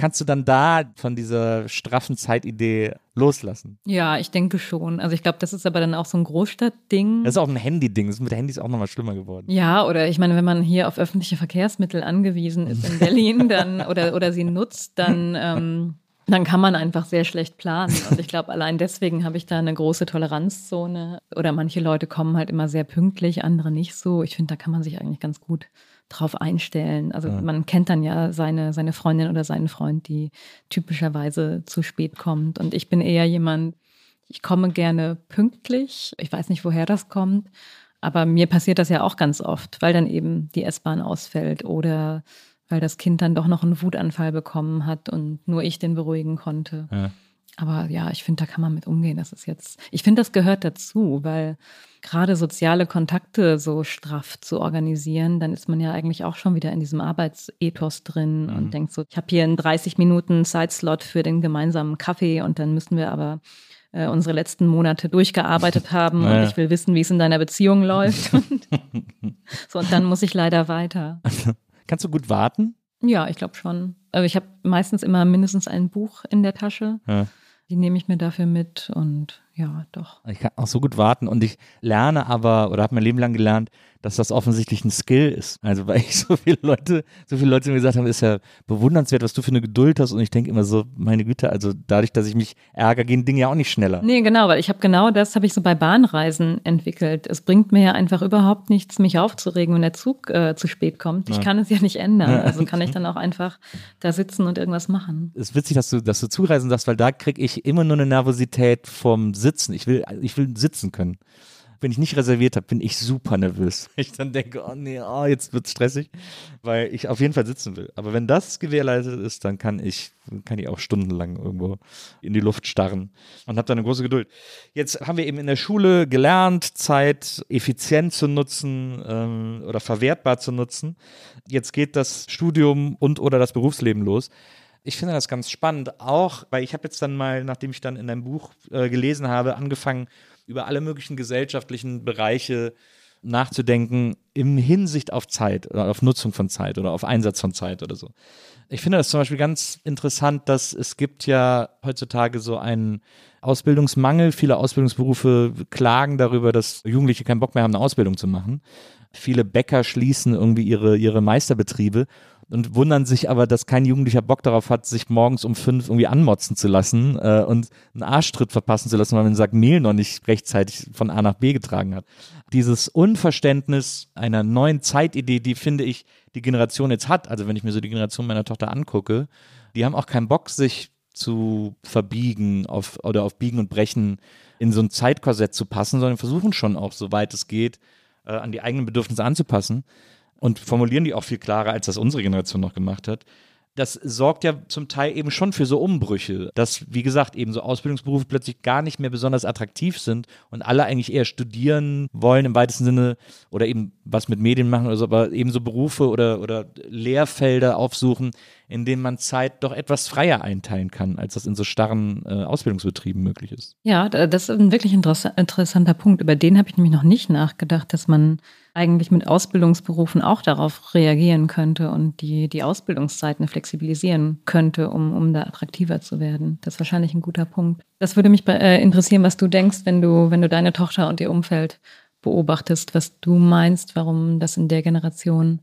Kannst du dann da von dieser straffen Zeitidee loslassen? Ja, ich denke schon. Also ich glaube, das ist aber dann auch so ein Großstadtding. Das ist auch ein Handy-Ding. Das ist mit Handys auch nochmal schlimmer geworden. Ja, oder ich meine, wenn man hier auf öffentliche Verkehrsmittel angewiesen ist in Berlin, [LAUGHS] dann oder oder sie nutzt, dann ähm, dann kann man einfach sehr schlecht planen. Und ich glaube, allein deswegen habe ich da eine große Toleranzzone. Oder manche Leute kommen halt immer sehr pünktlich, andere nicht so. Ich finde, da kann man sich eigentlich ganz gut drauf einstellen. Also Ja. man kennt dann ja seine, seine Freundin oder seinen Freund, die typischerweise zu spät kommt. Und ich bin eher jemand, ich komme gerne pünktlich. Ich weiß nicht, woher das kommt. Aber mir passiert das ja auch ganz oft, weil dann eben die S-Bahn ausfällt oder weil das Kind dann doch noch einen Wutanfall bekommen hat und nur ich den beruhigen konnte. Ja. Aber ja, ich finde, da kann man mit umgehen. Das ist jetzt, ich finde, das gehört dazu, weil gerade soziale Kontakte so straff zu organisieren, dann ist man ja eigentlich auch schon wieder in diesem Arbeitsethos drin Mhm. und denkt so, ich habe hier einen 30 Minuten Zeitslot für den gemeinsamen Kaffee und dann müssen wir aber äh, unsere letzten Monate durchgearbeitet [LAUGHS] haben Naja. und ich will wissen, wie es in deiner Beziehung läuft. [LAUGHS] Und so, und dann muss ich leider weiter. Kannst du gut warten? Ja, ich glaube schon. Also ich habe meistens immer mindestens ein Buch in der Tasche. Ja. Die nehme ich mir dafür mit und ja, doch. Ich kann auch so gut warten und ich lerne aber oder habe mein Leben lang gelernt, dass das offensichtlich ein Skill ist. Also weil ich [LAUGHS] so viele Leute, so viele Leute mir gesagt haben, ist ja bewundernswert, was du für eine Geduld hast und ich denke immer so, meine Güte, also dadurch, dass ich mich ärgere, gehen Dinge ja auch nicht schneller. Nee, genau, weil ich habe genau das habe ich so bei Bahnreisen entwickelt. Es bringt mir ja einfach überhaupt nichts, mich aufzuregen, wenn der Zug äh, zu spät kommt. Ich Ja. kann es ja nicht ändern. Also kann ich [LAUGHS] dann auch einfach da sitzen und irgendwas machen. Es ist witzig, dass du, dass du zureisen sagst, weil da kriege ich immer nur eine Nervosität vom Sitzen. Ich will, ich will sitzen können. Wenn ich nicht reserviert habe, bin ich super nervös. [LAUGHS] Ich dann denke, oh nee, oh, jetzt wird's stressig, weil ich auf jeden Fall sitzen will. Aber wenn das gewährleistet ist, dann kann ich, kann ich auch stundenlang irgendwo in die Luft starren und habe da eine große Geduld. Jetzt haben wir eben in der Schule gelernt, Zeit effizient zu nutzen ähm, oder verwertbar zu nutzen. Jetzt geht das Studium und oder das Berufsleben los. Ich finde das ganz spannend, auch weil ich habe jetzt dann mal, nachdem ich dann in deinem Buch äh, gelesen habe, angefangen, über alle möglichen gesellschaftlichen Bereiche nachzudenken im Hinsicht auf Zeit oder auf Nutzung von Zeit oder auf Einsatz von Zeit oder so. Ich finde das zum Beispiel ganz interessant, dass es gibt ja heutzutage so einen Ausbildungsmangel. Viele Ausbildungsberufe klagen darüber, dass Jugendliche keinen Bock mehr haben, eine Ausbildung zu machen. Viele Bäcker schließen irgendwie ihre, ihre Meisterbetriebe und wundern sich aber, dass kein Jugendlicher Bock darauf hat, sich morgens um fünf irgendwie anmotzen zu lassen äh, und einen Arschtritt verpassen zu lassen, weil man sagt, Mehl noch nicht rechtzeitig von A nach B getragen hat. Dieses Unverständnis einer neuen Zeitidee, die finde ich, die Generation jetzt hat, also wenn ich mir so die Generation meiner Tochter angucke, die haben auch keinen Bock, sich zu verbiegen auf, oder auf Biegen und Brechen in so ein Zeitkorsett zu passen, sondern versuchen schon auch, soweit es geht, äh, an die eigenen Bedürfnisse anzupassen und formulieren die auch viel klarer, als das unsere Generation noch gemacht hat. Das sorgt ja zum Teil eben schon für so Umbrüche, dass, wie gesagt, eben so Ausbildungsberufe plötzlich gar nicht mehr besonders attraktiv sind und alle eigentlich eher studieren wollen im weitesten Sinne oder eben was mit Medien machen oder so, aber eben so Berufe oder, oder Lehrfelder aufsuchen, in denen man Zeit doch etwas freier einteilen kann, als das in so starren äh, Ausbildungsbetrieben möglich ist. Ja, da- das ist ein wirklich interess- interessanter Punkt. Über den habe ich nämlich noch nicht nachgedacht, dass man eigentlich mit Ausbildungsberufen auch darauf reagieren könnte und die, die Ausbildungszeiten flexibilisieren könnte, um, um da attraktiver zu werden. Das ist wahrscheinlich ein guter Punkt. Das würde mich äh, interessieren, was du denkst, wenn du, wenn du deine Tochter und ihr Umfeld beobachtest, was du meinst, warum das in der Generation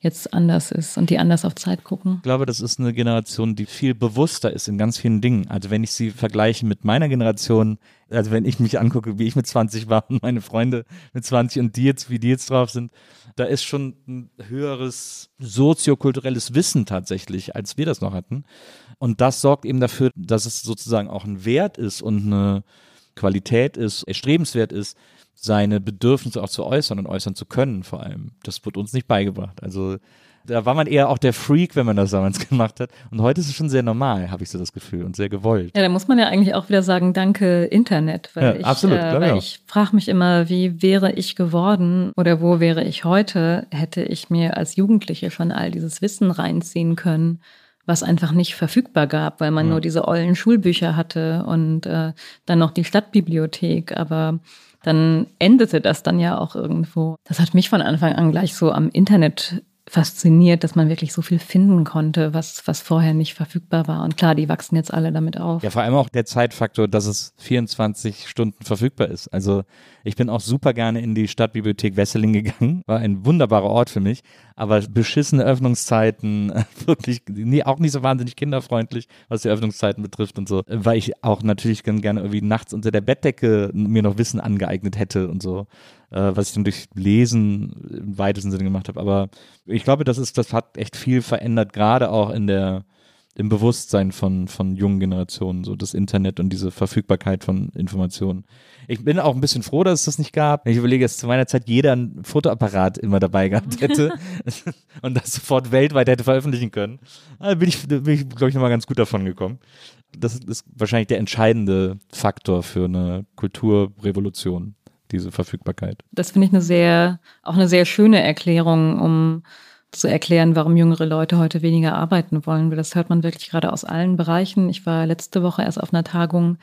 jetzt anders ist und die anders auf Zeit gucken. Ich glaube, das ist eine Generation, die viel bewusster ist in ganz vielen Dingen. Also wenn ich sie vergleiche mit meiner Generation, also wenn ich mich angucke, wie ich mit 20 war und meine Freunde mit 20 und die jetzt, wie die jetzt drauf sind, da ist schon ein höheres soziokulturelles Wissen tatsächlich, als wir das noch hatten. Und das sorgt eben dafür, dass es sozusagen auch ein Wert ist und eine Qualität ist, erstrebenswert ist, seine Bedürfnisse auch zu äußern und äußern zu können vor allem. Das wird uns nicht beigebracht. Also da war man eher auch der Freak, wenn man das damals [LAUGHS] gemacht hat. Und heute ist es schon sehr normal, habe ich so das Gefühl, und sehr gewollt. Ja, da muss man ja eigentlich auch wieder sagen, danke Internet, weil Ja, ich, absolut, äh, weil ich frage mich immer, wie wäre ich geworden oder wo wäre ich heute, hätte ich mir als Jugendliche schon all dieses Wissen reinziehen können, was einfach nicht verfügbar gab, weil man Ja. nur diese ollen Schulbücher hatte und äh, dann noch die Stadtbibliothek, aber dann endete das dann ja auch irgendwo. Das hat mich von Anfang an gleich so am Internet fasziniert, dass man wirklich so viel finden konnte, was, was vorher nicht verfügbar war. Und klar, die wachsen jetzt alle damit auf. Ja, vor allem auch der Zeitfaktor, dass es 24 Stunden verfügbar ist. Also ich bin auch super gerne in die Stadtbibliothek Wesseling gegangen. War ein wunderbarer Ort für mich. Aber beschissene Öffnungszeiten, [LAUGHS] wirklich nie, auch nicht so wahnsinnig kinderfreundlich, was die Öffnungszeiten betrifft und so. Weil ich auch natürlich gerne irgendwie nachts unter der Bettdecke mir noch Wissen angeeignet hätte und so. Äh, was ich dann durch Lesen im weitesten Sinne gemacht habe. Aber ich glaube, das ist, das hat echt viel verändert, gerade auch in der, im Bewusstsein von, von jungen Generationen, so das Internet und diese Verfügbarkeit von Informationen. Ich bin auch ein bisschen froh, dass es das nicht gab. Ich überlege, dass zu meiner Zeit jeder ein Fotoapparat immer dabei gehabt hätte [LAUGHS] und das sofort weltweit hätte veröffentlichen können. Da bin ich, bin ich glaube ich, nochmal ganz gut davon gekommen. Das ist wahrscheinlich der entscheidende Faktor für eine Kulturrevolution, diese Verfügbarkeit. Das finde ich eine sehr, auch eine sehr schöne Erklärung, um zu erklären, warum jüngere Leute heute weniger arbeiten wollen. Weil das hört man wirklich gerade aus allen Bereichen. Ich war letzte Woche erst auf einer Tagung,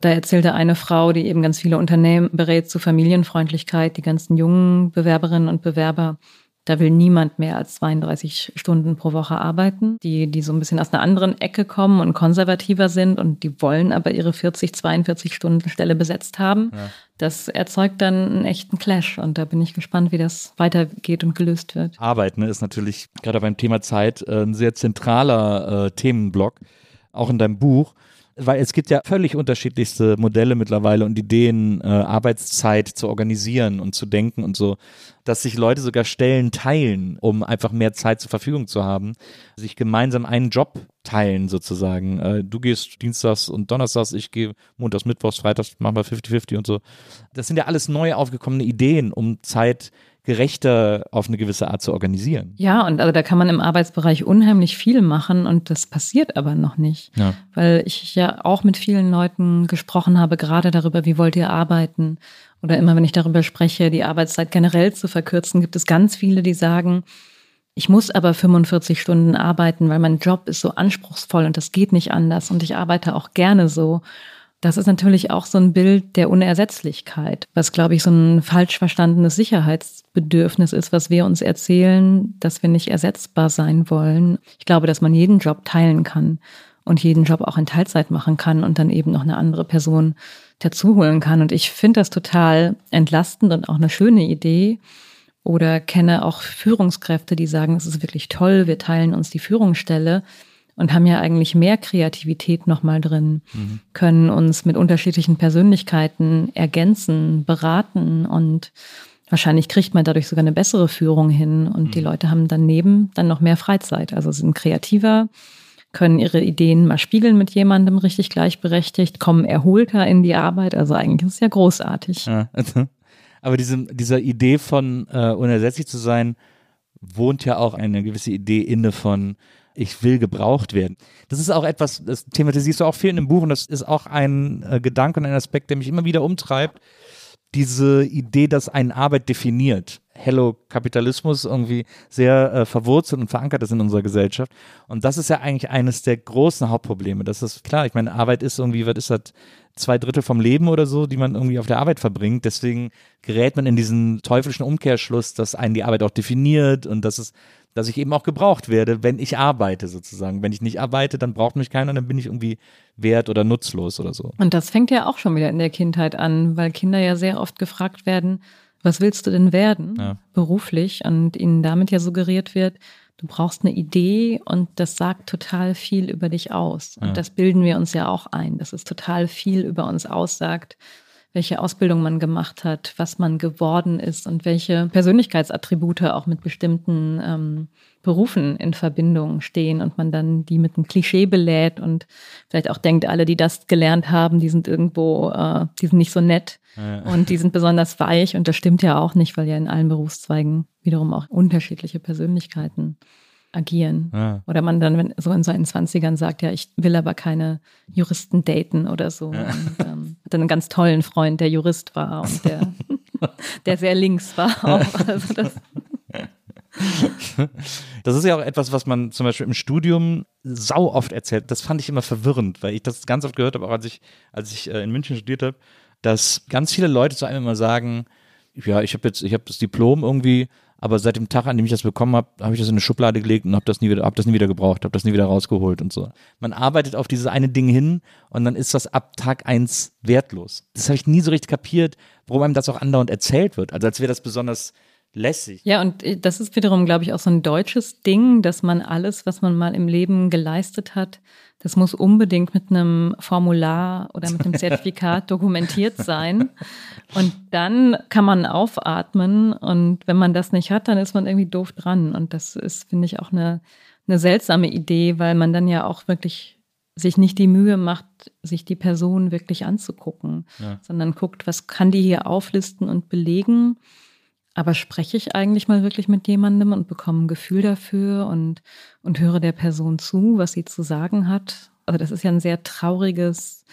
da erzählte eine Frau, die eben ganz viele Unternehmen berät zu Familienfreundlichkeit, die ganzen jungen Bewerberinnen und Bewerber. Da will niemand mehr als 32 Stunden pro Woche arbeiten. Die, die so ein bisschen aus einer anderen Ecke kommen und konservativer sind und die wollen aber ihre 40, 42 Stunden Stelle besetzt haben. Ja. Das erzeugt dann einen echten Clash und da bin ich gespannt, wie das weitergeht und gelöst wird. Arbeit ne, ist natürlich gerade beim Thema Zeit äh, ein sehr zentraler äh, Themenblock, auch in deinem Buch. Weil es gibt ja völlig unterschiedlichste Modelle mittlerweile und Ideen, äh, Arbeitszeit zu organisieren und zu denken und so, dass sich Leute sogar Stellen teilen, um einfach mehr Zeit zur Verfügung zu haben, sich gemeinsam einen Job teilen sozusagen. Äh, du gehst Dienstags und Donnerstags, ich gehe Montags, Mittwochs, Freitags, machen wir 50-50 und so. Das sind ja alles neu aufgekommene Ideen, um Zeit gerechter auf eine gewisse Art zu organisieren. Ja, und also da kann man im Arbeitsbereich unheimlich viel machen und das passiert aber noch nicht. Ja. Weil ich ja auch mit vielen Leuten gesprochen habe, gerade darüber, wie wollt ihr arbeiten? Oder immer, wenn ich darüber spreche, die Arbeitszeit generell zu verkürzen, gibt es ganz viele, die sagen, ich muss aber 45 Stunden arbeiten, weil mein Job ist so anspruchsvoll und das geht nicht anders und ich arbeite auch gerne so. Das ist natürlich auch so ein Bild der Unersetzlichkeit, was, glaube ich, so ein falsch verstandenes Sicherheitsbedürfnis ist, was wir uns erzählen, dass wir nicht ersetzbar sein wollen. Ich glaube, dass man jeden Job teilen kann und jeden Job auch in Teilzeit machen kann und dann eben noch eine andere Person dazu holen kann. Und ich finde das total entlastend und auch eine schöne Idee. Oder kenne auch Führungskräfte, die sagen, es ist wirklich toll, wir teilen uns die Führungsstelle und haben ja eigentlich mehr Kreativität nochmal drin, Mhm. können uns mit unterschiedlichen Persönlichkeiten ergänzen, beraten und wahrscheinlich kriegt man dadurch sogar eine bessere Führung hin und die Leute haben daneben dann noch mehr Freizeit, also sind kreativer, können ihre Ideen mal spiegeln mit jemandem richtig gleichberechtigt, kommen erholter in die Arbeit, also eigentlich ist es ja großartig. Ja. Aber diese, dieser Idee von äh, unersetzlich zu sein, wohnt ja auch eine gewisse Idee inne von ich will gebraucht werden. Das ist auch etwas, das thematisierst du auch viel in dem Buch und das ist auch ein äh, Gedanke und ein Aspekt, der mich immer wieder umtreibt. Diese Idee, dass eine Arbeit definiert. Hello Kapitalismus irgendwie sehr äh, verwurzelt und verankert ist in unserer Gesellschaft. Und das ist ja eigentlich eines der großen Hauptprobleme. Das ist klar, ich meine, Arbeit ist irgendwie, was ist das, zwei Drittel vom Leben oder so, die man irgendwie auf der Arbeit verbringt. Deswegen gerät man in diesen teuflischen Umkehrschluss, dass einen die Arbeit auch definiert und dass es, dass ich eben auch gebraucht werde, wenn ich arbeite sozusagen. Wenn ich nicht arbeite, dann braucht mich keiner, dann bin ich irgendwie wert oder nutzlos oder so. Und das fängt ja auch schon wieder in der Kindheit an, weil Kinder ja sehr oft gefragt werden, was willst du denn werden Ja. beruflich? Und ihnen damit ja suggeriert wird, du brauchst eine Idee und das sagt total viel über dich aus. Und Ja. das bilden wir uns ja auch ein, dass es total viel über uns aussagt, welche Ausbildung man gemacht hat, was man geworden ist und welche Persönlichkeitsattribute auch mit bestimmten ähm, Berufen in Verbindung stehen und man dann die mit einem Klischee belädt und vielleicht auch denkt, alle, die das gelernt haben, die sind irgendwo, äh, die sind nicht so nett und die sind besonders weich und das stimmt ja auch nicht, weil ja in allen Berufszweigen wiederum auch unterschiedliche Persönlichkeiten agieren. Ja. Oder man dann wenn, so in seinen Zwanzigern sagt, ja, ich will aber keine Juristen daten oder so. Und ähm, hat dann einen ganz tollen Freund, der Jurist war und der, [LAUGHS] der sehr links war auch. Also das, [LAUGHS] Das ist ja auch etwas, was man zum Beispiel im Studium sau oft erzählt. Das fand ich immer verwirrend, weil ich das ganz oft gehört habe, auch als ich, als ich äh, in München studiert habe, dass ganz viele Leute zu einem immer sagen, ja, ich habe jetzt, ich habe das Diplom irgendwie, aber seit dem Tag, an dem ich das bekommen habe, habe ich das in eine Schublade gelegt und habe das nie wieder, habe das nie wieder gebraucht, habe das nie wieder rausgeholt und so. Man arbeitet auf dieses eine Ding hin und dann ist das ab Tag eins wertlos. Das habe ich nie so richtig kapiert, warum einem das auch andauernd erzählt wird. Also als wäre das besonders lässig. Ja, und äh, das ist wiederum, glaube ich, auch so ein deutsches Ding, dass man alles, was man mal im Leben geleistet hat, das muss unbedingt mit einem Formular oder mit einem [LAUGHS] Zertifikat dokumentiert sein. Und dann kann man aufatmen. Und wenn man das nicht hat, dann ist man irgendwie doof dran. Und das ist, finde ich, auch eine, eine seltsame Idee, weil man dann ja auch wirklich sich nicht die Mühe macht, sich die Person wirklich anzugucken, Ja. sondern guckt, was kann die hier auflisten und belegen. Aber spreche ich eigentlich mal wirklich mit jemandem und bekomme ein Gefühl dafür und, und höre der Person zu, was sie zu sagen hat? Also das ist ja ein sehr trauriges,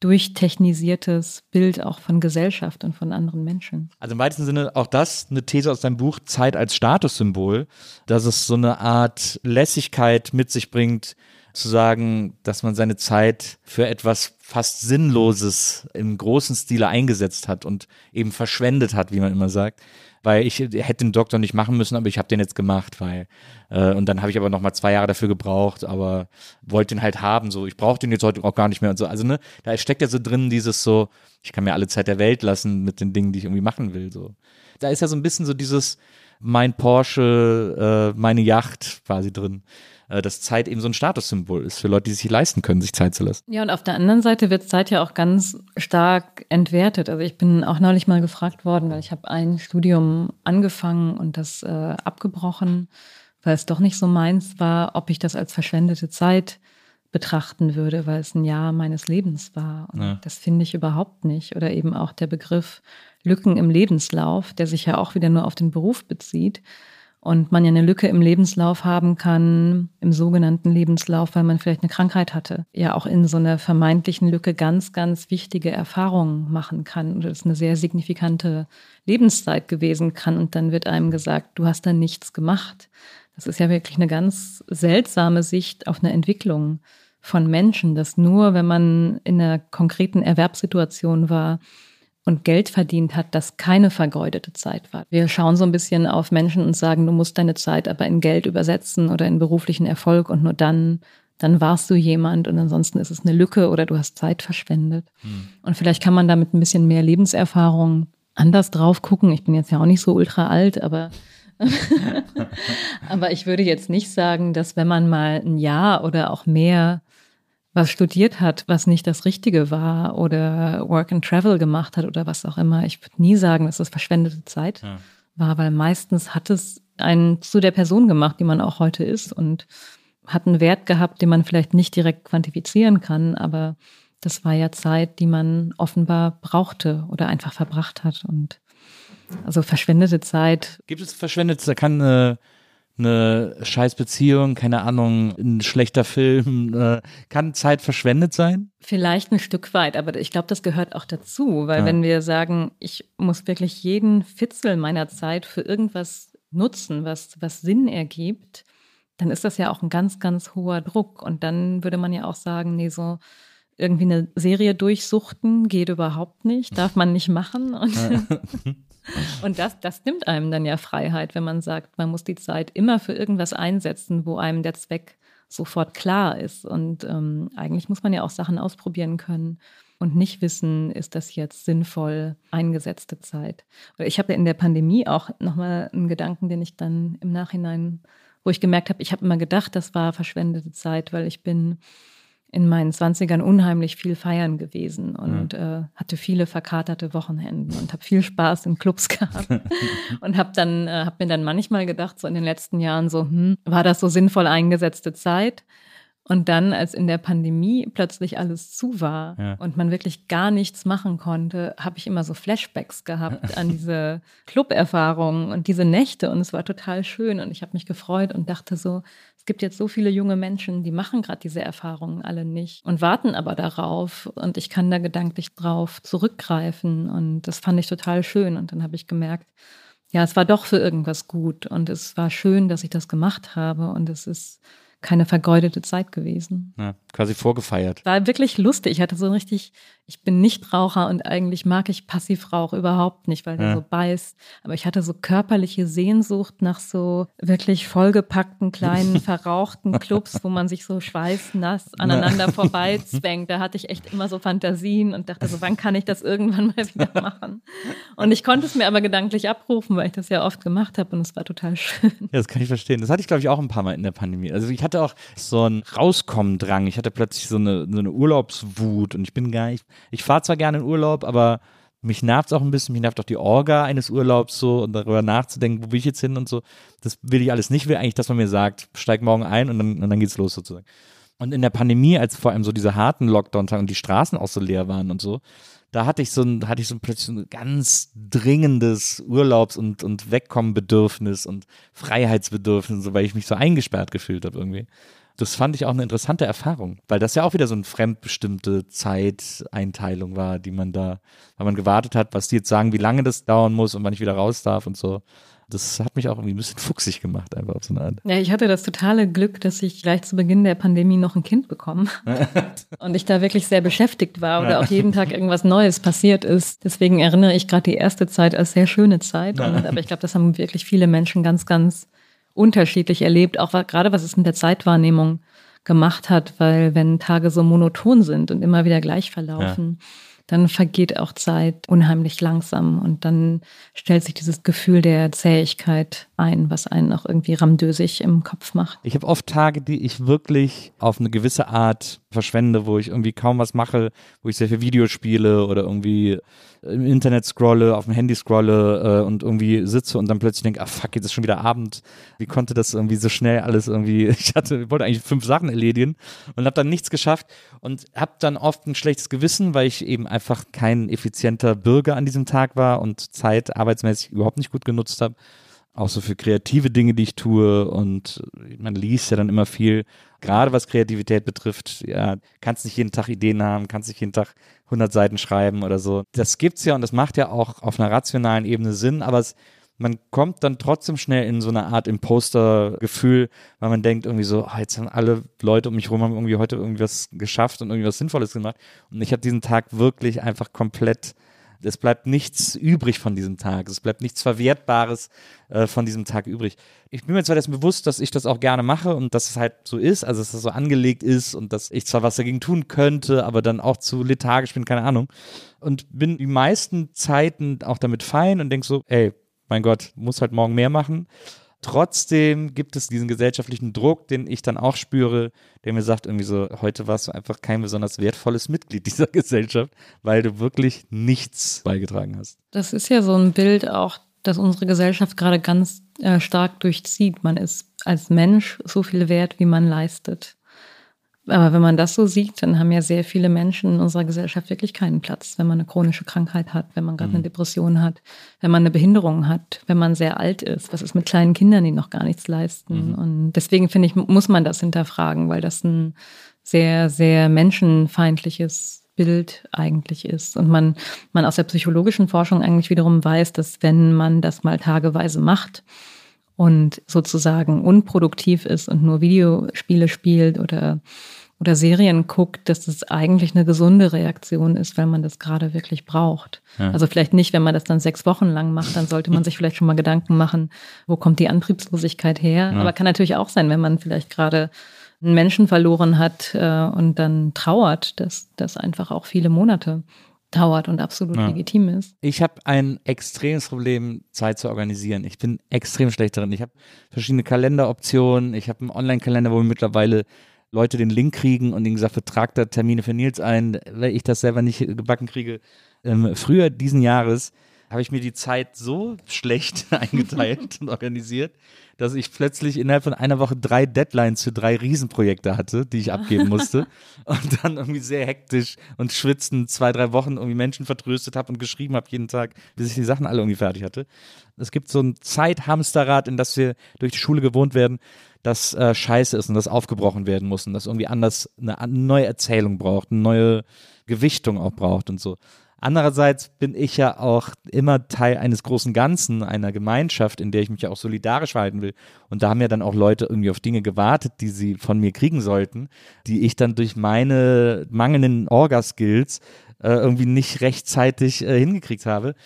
durchtechnisiertes Bild auch von Gesellschaft und von anderen Menschen. Also im weitesten Sinne auch das eine These aus deinem Buch Zeit als Statussymbol, dass es so eine Art Lässigkeit mit sich bringt, zu sagen, dass man seine Zeit für etwas fast Sinnloses im großen Stile eingesetzt hat und eben verschwendet hat, wie man immer sagt. Weil ich hätte den Doktor nicht machen müssen, aber ich habe den jetzt gemacht, weil äh, und dann habe ich aber noch mal zwei Jahre dafür gebraucht, aber wollte den halt haben, so ich brauche den jetzt heute auch gar nicht mehr und so. Also ne, da steckt ja so drin dieses so, ich kann mir alle Zeit der Welt lassen mit den Dingen, die ich irgendwie machen will. So, da ist ja so ein bisschen so dieses mein Porsche, äh, meine Yacht quasi drin dass Zeit eben so ein Statussymbol ist für Leute, die sich leisten können, sich Zeit zu lassen. Ja, und auf der anderen Seite wird Zeit ja auch ganz stark entwertet. Also ich bin auch neulich mal gefragt worden, weil ich habe ein Studium angefangen und das äh, abgebrochen, weil es doch nicht so meins war, ob ich das als verschwendete Zeit betrachten würde, weil es ein Jahr meines Lebens war. Und Ja. das finde ich überhaupt nicht. Oder eben auch der Begriff Lücken im Lebenslauf, der sich ja auch wieder nur auf den Beruf bezieht. Und man ja eine Lücke im Lebenslauf haben kann, im sogenannten Lebenslauf, weil man vielleicht eine Krankheit hatte. Ja, auch in so einer vermeintlichen Lücke ganz, ganz wichtige Erfahrungen machen kann. Oder es eine sehr signifikante Lebenszeit gewesen kann. Und dann wird einem gesagt, du hast da nichts gemacht. Das ist ja wirklich eine ganz seltsame Sicht auf eine Entwicklung von Menschen, dass nur, wenn man in einer konkreten Erwerbssituation war, und Geld verdient hat, das keine vergeudete Zeit war. Wir schauen so ein bisschen auf Menschen und sagen, du musst deine Zeit aber in Geld übersetzen oder in beruflichen Erfolg und nur dann, dann warst du jemand und ansonsten ist es eine Lücke oder du hast Zeit verschwendet. Und vielleicht kann man da mit ein bisschen mehr Lebenserfahrung anders drauf gucken. Ich bin jetzt ja auch nicht so ultra alt, aber [LAUGHS] aber ich würde jetzt nicht sagen, dass wenn man mal ein Jahr oder auch mehr was studiert hat, was nicht das Richtige war oder Work and Travel gemacht hat oder was auch immer. Ich würde nie sagen, dass das verschwendete Zeit Ja. war, weil meistens hat es einen zu der Person gemacht, die man auch heute ist und hat einen Wert gehabt, den man vielleicht nicht direkt quantifizieren kann, aber das war ja Zeit, die man offenbar brauchte oder einfach verbracht hat und also verschwendete Zeit Gibt es verschwendet, da kann eine, eine scheiß Beziehung, keine Ahnung, ein schlechter Film, [LAUGHS] äh, kann Zeit verschwendet sein? Vielleicht ein Stück weit, aber ich glaube, das gehört auch dazu, weil Ja. wenn wir sagen, ich muss wirklich jeden Fitzel meiner Zeit für irgendwas nutzen, was, was Sinn ergibt, dann ist das ja auch ein ganz, ganz hoher Druck. Und dann würde man ja auch sagen, nee, so irgendwie eine Serie durchsuchten geht überhaupt nicht, darf man nicht machen. Und, [LAUGHS] [LAUGHS] und das, das nimmt einem dann ja Freiheit, wenn man sagt, man muss die Zeit immer für irgendwas einsetzen, wo einem der Zweck sofort klar ist. Und ähm, eigentlich muss man ja auch Sachen ausprobieren können und nicht wissen, ist das jetzt sinnvoll eingesetzte Zeit. Oder ich habe in der Pandemie auch nochmal einen Gedanken, den ich dann im Nachhinein, wo ich gemerkt habe, ich habe immer gedacht, das war verschwendete Zeit, weil ich bin in meinen Zwanzigern unheimlich viel feiern gewesen und äh, hatte viele verkaterte Wochenenden und habe viel Spaß in Clubs [LAUGHS] gehabt und habe dann äh, habe mir dann manchmal gedacht so in den letzten Jahren so hm, war das so sinnvoll eingesetzte Zeit und dann als in der Pandemie plötzlich alles zu war Ja. und man wirklich gar nichts machen konnte habe ich immer so Flashbacks gehabt an [LAUGHS] diese Club-Erfahrungen und diese Nächte. Und es war total schön. Und ich habe mich gefreut und dachte so es gibt jetzt so viele junge Menschen, die machen gerade diese Erfahrungen alle nicht und warten aber darauf. Und ich kann da gedanklich drauf zurückgreifen. Und das fand ich total schön. Und dann habe ich gemerkt, ja, es war doch für irgendwas gut. Und es war schön, dass ich das gemacht habe. Und es ist keine vergeudete Zeit gewesen. Ja, quasi vorgefeiert. War wirklich lustig. Ich hatte so ein richtig, ich bin Nichtraucher und eigentlich mag ich Passivrauch überhaupt nicht, weil der Ja. so beißt. Aber ich hatte so körperliche Sehnsucht nach so wirklich vollgepackten, kleinen, [LAUGHS] verrauchten Clubs, wo man sich so schweißnass aneinander vorbeizwängt. Da hatte ich echt immer so Fantasien und dachte so, wann kann ich das irgendwann mal wieder [LAUGHS] machen? Und ich konnte es mir aber gedanklich abrufen, weil ich das ja oft gemacht habe und es war total schön. Ja, das kann ich verstehen. Das hatte ich, glaube ich, auch ein paar Mal in der Pandemie. Also ich hatte auch so einen Rauskommen-Drang. Ich hatte plötzlich so eine, so eine Urlaubswut und ich bin gar nicht, ich fahre zwar gerne in Urlaub, aber mich nervt es auch ein bisschen, mich nervt auch die Orga eines Urlaubs so und darüber nachzudenken, wo will ich jetzt hin und so. Das will ich alles nicht. Ich will eigentlich, dass man mir sagt, steig morgen ein und dann, und dann geht's los sozusagen. Und in der Pandemie, als vor allem so diese harten Lockdown-Tage und die Straßen auch so leer waren und so, da hatte ich so ein, hatte ich so plötzlich so ein ganz dringendes Urlaubs- und, und Wegkommenbedürfnis und Freiheitsbedürfnis, so, weil ich mich so eingesperrt gefühlt habe irgendwie. Das fand ich auch eine interessante Erfahrung, weil das ja auch wieder so eine fremdbestimmte Zeiteinteilung war, die man da, weil man gewartet hat, was die jetzt sagen, wie lange das dauern muss und wann ich wieder raus darf und so. Das hat mich auch irgendwie ein bisschen [LAUGHS] fuchsig gemacht, einfach auf so eine Art. Ja, ich hatte das totale Glück, dass ich gleich zu Beginn der Pandemie noch ein Kind bekommen [LAUGHS] und ich da wirklich sehr beschäftigt war oder auch jeden Tag irgendwas Neues passiert ist. Deswegen erinnere ich gerade die erste Zeit als sehr schöne Zeit. Und, aber ich glaube, das haben wirklich viele Menschen ganz, ganz unterschiedlich erlebt, auch gerade was es mit der Zeitwahrnehmung gemacht hat, weil wenn Tage so monoton sind und immer wieder gleich verlaufen, dann vergeht auch Zeit unheimlich langsam und dann stellt sich dieses Gefühl der Zähigkeit ein, was einen auch irgendwie ramdösig im Kopf macht. Ich habe oft Tage, die ich wirklich auf eine gewisse Art verschwende, wo ich irgendwie kaum was mache, wo ich sehr viel Videos spiele oder irgendwie im Internet scrolle, auf dem Handy scrolle äh, und irgendwie sitze und dann plötzlich denke, ah fuck, jetzt ist schon wieder Abend. Wie konnte das irgendwie so schnell alles irgendwie? [LAUGHS] Ich hatte, ich wollte eigentlich fünf Sachen erledigen und habe dann nichts geschafft und habe dann oft ein schlechtes Gewissen, weil ich eben einfach kein effizienter Bürger an diesem Tag war und Zeit arbeitsmäßig überhaupt nicht gut genutzt habe auch so für kreative Dinge, die ich tue. Und man liest ja dann immer viel, gerade was Kreativität betrifft, ja, kannst nicht jeden Tag Ideen haben, kannst nicht jeden Tag 100 Seiten schreiben oder so. Das gibt's ja und das macht ja auch auf einer rationalen Ebene Sinn, aber es, man kommt dann trotzdem schnell in so eine Art Imposter-Gefühl, weil man denkt irgendwie so, oh, jetzt haben alle Leute um mich rum haben irgendwie heute irgendwas geschafft und irgendwas Sinnvolles gemacht. Und ich habe diesen Tag wirklich einfach komplett es bleibt nichts übrig von diesem Tag. Es bleibt nichts Verwertbares äh, von diesem Tag übrig. Ich bin mir zwar dessen bewusst, dass ich das auch gerne mache und dass es halt so ist, also dass das so angelegt ist und dass ich zwar was dagegen tun könnte, aber dann auch zu lethargisch bin, keine Ahnung. Und bin die meisten Zeiten auch damit fein und denk so, ey, mein Gott, muss halt morgen mehr machen. Trotzdem gibt es diesen gesellschaftlichen Druck, den ich dann auch spüre, der mir sagt irgendwie so, heute warst du einfach kein besonders wertvolles Mitglied [LAUGHS] dieser Gesellschaft, weil du wirklich nichts beigetragen hast. Das ist ja so ein Bild auch, das unsere Gesellschaft gerade ganz äh, stark durchzieht. Man ist als Mensch so viel wert, wie man leistet. Aber wenn man das so sieht, dann haben ja sehr viele Menschen in unserer Gesellschaft wirklich keinen Platz, wenn man eine chronische Krankheit hat, wenn man gerade eine Depression hat, wenn man eine Behinderung hat, wenn man sehr alt ist. Was ist mit kleinen Kindern, die noch gar nichts leisten? Und deswegen finde ich, muss man das hinterfragen, weil das ein sehr, sehr menschenfeindliches Bild eigentlich ist. Und man, man aus der psychologischen Forschung eigentlich wiederum weiß, dass wenn man das mal tageweise macht, und sozusagen unproduktiv ist und nur Videospiele spielt oder, oder Serien guckt, dass das eigentlich eine gesunde Reaktion ist, weil man das gerade wirklich braucht. Also vielleicht nicht, wenn man das dann sechs Wochen lang macht, dann sollte man sich vielleicht schon mal Gedanken machen, wo kommt die Antriebslosigkeit her. Aber kann natürlich auch sein, wenn man vielleicht gerade einen Menschen verloren hat äh, und dann trauert, dass das einfach auch viele Monate dauert und absolut Ja. legitim ist. Ich habe ein extremes Problem, Zeit zu organisieren. Ich bin extrem schlecht darin. Ich habe verschiedene Kalenderoptionen. Ich habe einen Online-Kalender, wo mir mittlerweile Leute den Link kriegen und ihnen gesagt wird, tragt da Termine für Nils ein, weil ich das selber nicht gebacken kriege. Ähm, früher diesen Jahres habe ich mir die Zeit so schlecht [LAUGHS] eingeteilt und organisiert, dass ich plötzlich innerhalb von einer Woche drei Deadlines für drei Riesenprojekte hatte, die ich abgeben musste. [LAUGHS] und dann irgendwie sehr hektisch und schwitzend zwei, drei Wochen irgendwie Menschen vertröstet habe und geschrieben habe jeden Tag, bis ich die Sachen alle irgendwie fertig hatte. Es gibt so ein Zeithamsterrad, in das wir durch die Schule gewohnt werden, das äh, scheiße ist und das aufgebrochen werden muss und das irgendwie anders eine, eine neue Erzählung braucht, eine neue Gewichtung auch braucht und so. Andererseits bin ich ja auch immer Teil eines großen Ganzen, einer Gemeinschaft, in der ich mich ja auch solidarisch verhalten will. Und da haben ja dann auch Leute irgendwie auf Dinge gewartet, die sie von mir kriegen sollten, die ich dann durch meine mangelnden Orga-Skills äh, irgendwie nicht rechtzeitig äh, hingekriegt habe.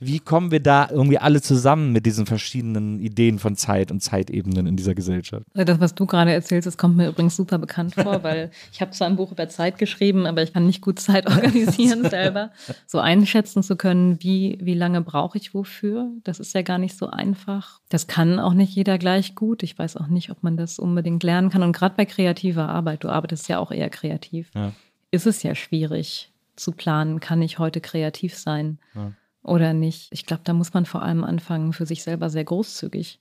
Wie kommen wir da irgendwie alle zusammen mit diesen verschiedenen Ideen von Zeit und Zeitebenen in dieser Gesellschaft? Das, was du gerade erzählst, das kommt mir übrigens super bekannt [LAUGHS] vor, weil ich habe zwar ein Buch über Zeit geschrieben, aber ich kann nicht gut Zeit organisieren [LAUGHS] selber. So einschätzen zu können, wie, wie lange brauche ich wofür, das ist ja gar nicht so einfach. Das kann auch nicht jeder gleich gut. Ich weiß auch nicht, ob man das unbedingt lernen kann. Und gerade bei kreativer Arbeit, du arbeitest ja auch eher kreativ, Ja. ist es ja schwierig zu planen, kann ich heute kreativ sein Ja. Oder nicht. Ich glaube, da muss man vor allem anfangen, für sich selber sehr großzügig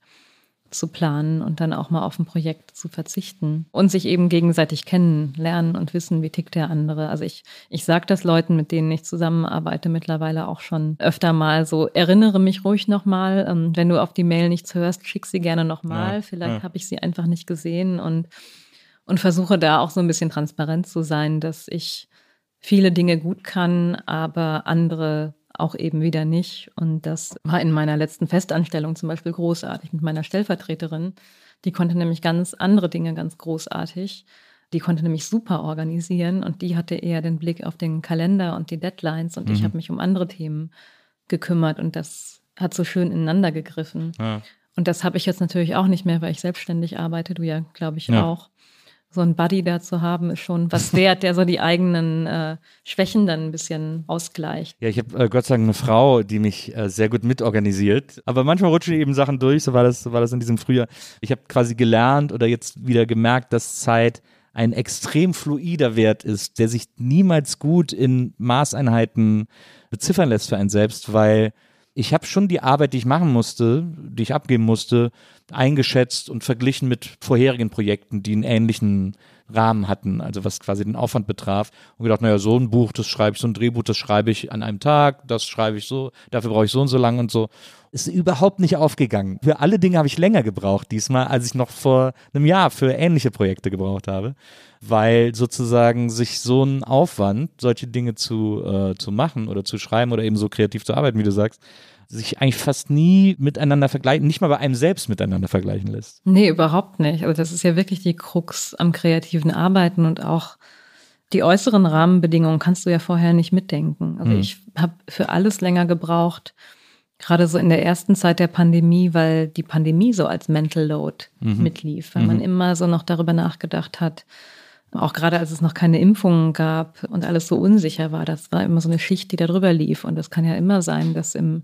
zu planen und dann auch mal auf ein Projekt zu verzichten und sich eben gegenseitig kennenlernen und wissen, wie tickt der andere. Also ich, ich sage das Leuten, mit denen ich zusammenarbeite, mittlerweile auch schon öfter mal so, erinnere mich ruhig nochmal, ähm, wenn du auf die Mail nichts hörst, schick sie gerne nochmal. Ja, Vielleicht ja. habe ich sie einfach nicht gesehen und, und versuche da auch so ein bisschen transparent zu sein, dass ich viele Dinge gut kann, aber andere auch eben wieder nicht. Und das war in meiner letzten Festanstellung zum Beispiel großartig mit meiner Stellvertreterin. Die konnte nämlich ganz andere Dinge ganz großartig. Die konnte nämlich super organisieren und die hatte eher den Blick auf den Kalender und die Deadlines und ich Mhm. habe mich um andere Themen gekümmert und das hat so schön ineinander gegriffen. Ja. Und das habe ich jetzt natürlich auch nicht mehr, weil ich selbstständig arbeite, du ja, glaube ich, Ja. auch. So ein Buddy da zu haben, ist schon was wert, der so die eigenen äh, Schwächen dann ein bisschen ausgleicht. Ja, ich habe äh, Gott sei Dank eine Frau, die mich äh, sehr gut mitorganisiert. Aber manchmal rutschen eben Sachen durch, so war das, so war das in diesem Frühjahr. Ich habe quasi gelernt oder jetzt wieder gemerkt, dass Zeit ein extrem fluider Wert ist, der sich niemals gut in Maßeinheiten beziffern lässt für einen selbst, weil ich habe schon die Arbeit, die ich machen musste, die ich abgeben musste, eingeschätzt und verglichen mit vorherigen Projekten, die einen ähnlichen Rahmen hatten, also was quasi den Aufwand betraf und gedacht, naja, so ein Buch, das schreibe ich, so ein Drehbuch, das schreibe ich an einem Tag, das schreibe ich so, dafür brauche ich so und so lang und so. Ist überhaupt nicht aufgegangen. Für alle Dinge habe ich länger gebraucht diesmal, als ich noch vor einem Jahr für ähnliche Projekte gebraucht habe, weil sozusagen sich so ein Aufwand, solche Dinge zu, äh, zu machen oder zu schreiben oder eben so kreativ zu arbeiten, wie du sagst, sich eigentlich fast nie miteinander vergleichen, nicht mal bei einem selbst miteinander vergleichen lässt. Nee, überhaupt nicht. Also das ist ja wirklich die Krux am kreativen Arbeiten und auch die äußeren Rahmenbedingungen kannst du ja vorher nicht mitdenken. Also Mhm. ich habe für alles länger gebraucht, gerade so in der ersten Zeit der Pandemie, weil die Pandemie so als Mental Load mitlief, weil man immer so noch darüber nachgedacht hat, auch gerade als es noch keine Impfungen gab und alles so unsicher war, das war immer so eine Schicht, die da drüber lief. Und es kann ja immer sein, dass im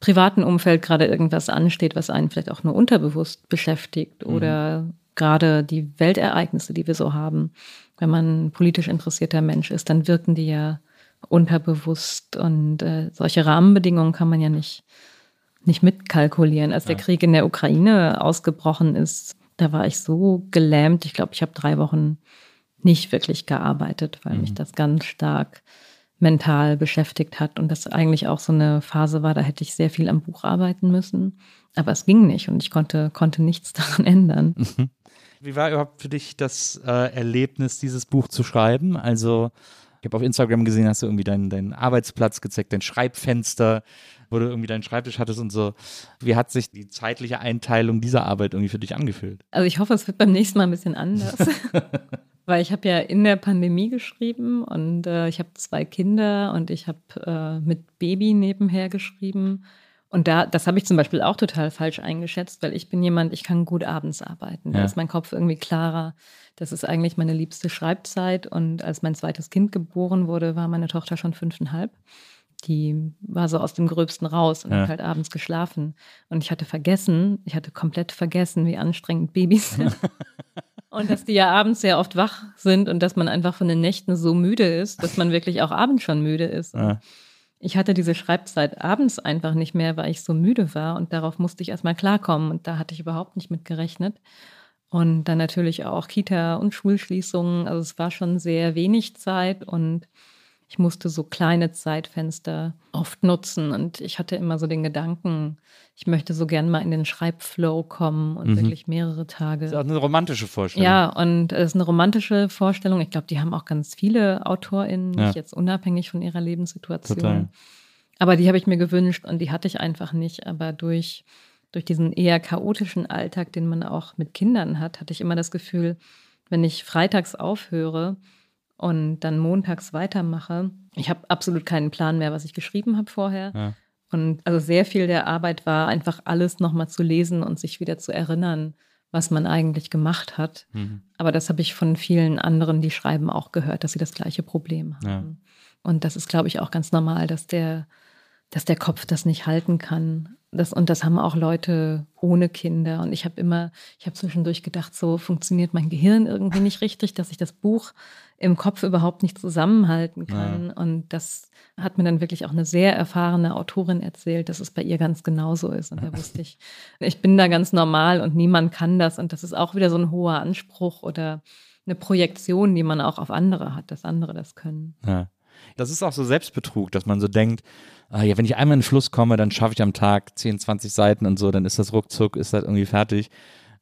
privaten Umfeld gerade irgendwas ansteht, was einen vielleicht auch nur unterbewusst beschäftigt oder gerade die Weltereignisse, die wir so haben. Wenn man ein politisch interessierter Mensch ist, dann wirken die ja unterbewusst und äh, solche Rahmenbedingungen kann man ja nicht, nicht mitkalkulieren. Als der Krieg in der Ukraine ausgebrochen ist, da war ich so gelähmt. Ich glaube, ich habe drei Wochen nicht wirklich gearbeitet, weil mich das ganz stark mental beschäftigt hat und das eigentlich auch so eine Phase war, da hätte ich sehr viel am Buch arbeiten müssen. Aber es ging nicht und ich konnte, konnte nichts [LAUGHS] daran ändern. Wie war überhaupt für dich das äh, Erlebnis, dieses Buch zu schreiben? Also, ich habe auf Instagram gesehen, hast du irgendwie deinen, deinen Arbeitsplatz gezeigt, dein Schreibfenster, wo du irgendwie deinen Schreibtisch hattest und so. Wie hat sich die zeitliche Einteilung dieser Arbeit irgendwie für dich angefühlt? Also ich hoffe, es wird beim nächsten Mal ein bisschen anders. [LAUGHS] Weil ich habe ja in der Pandemie geschrieben und äh, ich habe zwei Kinder und ich habe äh, mit Baby nebenher geschrieben. Und da, das habe ich zum Beispiel auch total falsch eingeschätzt, weil ich bin jemand, ich kann gut abends arbeiten. Da Ja. ist mein Kopf irgendwie klarer. Das ist eigentlich meine liebste Schreibzeit. Und als mein zweites Kind geboren wurde, war meine Tochter schon fünfeinhalb. Die war so aus dem Gröbsten raus und Ja. hat halt abends geschlafen. Und ich hatte vergessen, ich hatte komplett vergessen, wie anstrengend Babys sind. [LAUGHS] Und dass die ja abends sehr oft wach sind und dass man einfach von den Nächten so müde ist, dass man wirklich auch abends schon müde ist. Ja. Ich hatte diese Schreibzeit abends einfach nicht mehr, weil ich so müde war und darauf musste ich erstmal klarkommen und da hatte ich überhaupt nicht mit gerechnet. Und dann natürlich auch Kita und Schulschließungen. Also es war schon sehr wenig Zeit und ich musste so kleine Zeitfenster oft nutzen und ich hatte immer so den Gedanken, ich möchte so gern mal in den Schreibflow kommen und Mhm. wirklich mehrere Tage. Das ist auch eine romantische Vorstellung. Ja, und es ist eine romantische Vorstellung. Ich glaube, die haben auch ganz viele AutorInnen, Ja. nicht jetzt unabhängig von ihrer Lebenssituation. Total. Aber die habe ich mir gewünscht und die hatte ich einfach nicht. Aber durch, durch diesen eher chaotischen Alltag, den man auch mit Kindern hat, hatte ich immer das Gefühl, wenn ich freitags aufhöre und dann montags weitermache, ich habe absolut keinen Plan mehr, was ich geschrieben habe vorher. Ja. Und also sehr viel der Arbeit war einfach alles nochmal zu lesen und sich wieder zu erinnern, was man eigentlich gemacht hat. Mhm. Aber das habe ich von vielen anderen, die schreiben, auch gehört, dass sie das gleiche Problem haben. Ja. Und das ist, glaube ich, auch ganz normal, dass der, dass der Kopf das nicht halten kann. Das, und das haben auch Leute ohne Kinder. Und ich habe immer, ich habe zwischendurch gedacht, so funktioniert mein Gehirn irgendwie nicht richtig, dass ich das Buch im Kopf überhaupt nicht zusammenhalten kann. Und das hat mir dann wirklich auch eine sehr erfahrene Autorin erzählt, dass es bei ihr ganz genauso ist. Und da [LAUGHS] wusste ich, ich bin da ganz normal und niemand kann das. Und das ist auch wieder so ein hoher Anspruch oder eine Projektion, die man auch auf andere hat, dass andere das können. Ja. Das ist auch so Selbstbetrug, dass man so denkt, ah, ja, wenn ich einmal in den Fluss komme, dann schaffe ich am Tag 10, 20 Seiten und so, dann ist das ruckzuck, ist das irgendwie fertig.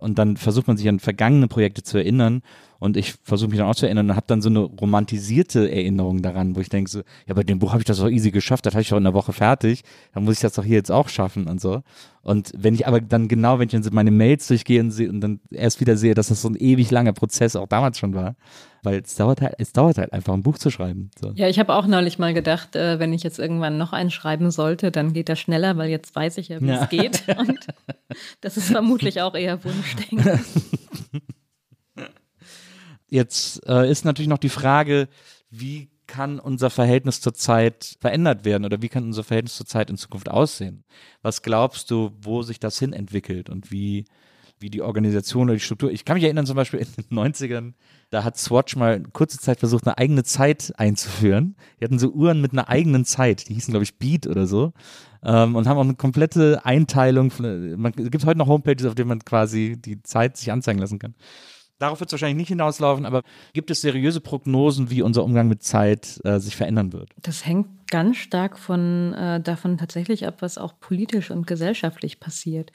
Und dann versucht man sich an vergangene Projekte zu erinnern. Und ich versuche mich dann auch zu erinnern und habe dann so eine romantisierte Erinnerung daran, wo ich denke so, ja, bei dem Buch habe ich das doch easy geschafft, das habe ich doch in einer Woche fertig, dann muss ich das doch hier jetzt auch schaffen und so. Und wenn ich aber dann genau, wenn ich dann meine Mails durchgehe und, und dann erst wieder sehe, dass das so ein ewig langer Prozess auch damals schon war, weil es dauert halt, es dauert halt einfach, ein Buch zu schreiben. So. Ja, ich habe auch neulich mal gedacht, äh, wenn ich jetzt irgendwann noch einen schreiben sollte, dann geht das schneller, weil jetzt weiß ich ja, wie Ja. es geht. [LAUGHS] Und das ist vermutlich auch eher Wunschdenken. [LAUGHS] Jetzt äh, ist natürlich noch die Frage, wie kann unser Verhältnis zur Zeit verändert werden oder wie kann unser Verhältnis zur Zeit in Zukunft aussehen? Was glaubst du, wo sich das hin entwickelt und wie, wie die Organisation oder die Struktur? Ich kann mich erinnern, zum Beispiel in den 90ern, da hat Swatch mal kurze Zeit versucht, eine eigene Zeit einzuführen. Die hatten so Uhren mit einer eigenen Zeit, die hießen, glaube ich, Beat oder so. Ähm, und haben auch eine komplette Einteilung. Von, man, es gibt heute noch Homepages, auf denen man quasi die Zeit sich anzeigen lassen kann. Darauf wird es wahrscheinlich nicht hinauslaufen, aber gibt es seriöse Prognosen, wie unser Umgang mit Zeit äh, sich verändern wird? Das hängt ganz stark von, äh, davon tatsächlich ab, was auch politisch und gesellschaftlich passiert.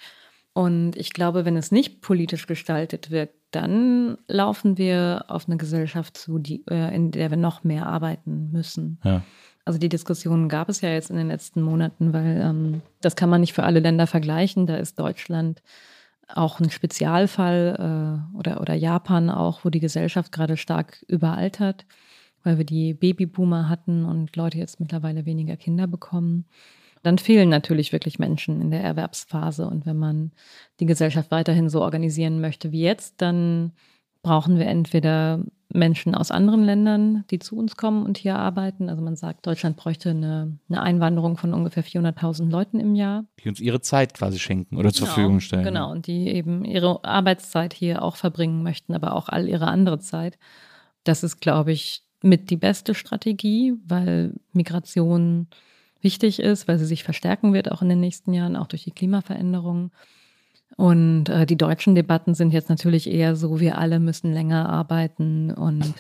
Und ich glaube, wenn es nicht politisch gestaltet wird, dann laufen wir auf eine Gesellschaft zu, die, äh, in der wir noch mehr arbeiten müssen. Ja. Also die Diskussion gab es ja jetzt in den letzten Monaten, weil ähm, das kann man nicht für alle Länder vergleichen. Da ist Deutschland auch ein Spezialfall äh, oder, oder Japan auch, wo die Gesellschaft gerade stark überaltert, weil wir die Babyboomer hatten und Leute jetzt mittlerweile weniger Kinder bekommen. Dann fehlen natürlich wirklich Menschen in der Erwerbsphase. Und wenn man die Gesellschaft weiterhin so organisieren möchte wie jetzt, dann brauchen wir entweder Menschen aus anderen Ländern, die zu uns kommen und hier arbeiten. Also man sagt, Deutschland bräuchte eine, eine Einwanderung von ungefähr 400.000 Leuten im Jahr. Die uns ihre Zeit quasi schenken oder zur Genau, Verfügung stellen. Genau, und die eben ihre Arbeitszeit hier auch verbringen möchten, aber auch all ihre andere Zeit. Das ist, glaube ich, mit die beste Strategie, weil Migration wichtig ist, weil sie sich verstärken wird, auch in den nächsten Jahren, auch durch die Klimaveränderungen. Und äh, die deutschen Debatten sind jetzt natürlich eher so, wir alle müssen länger arbeiten und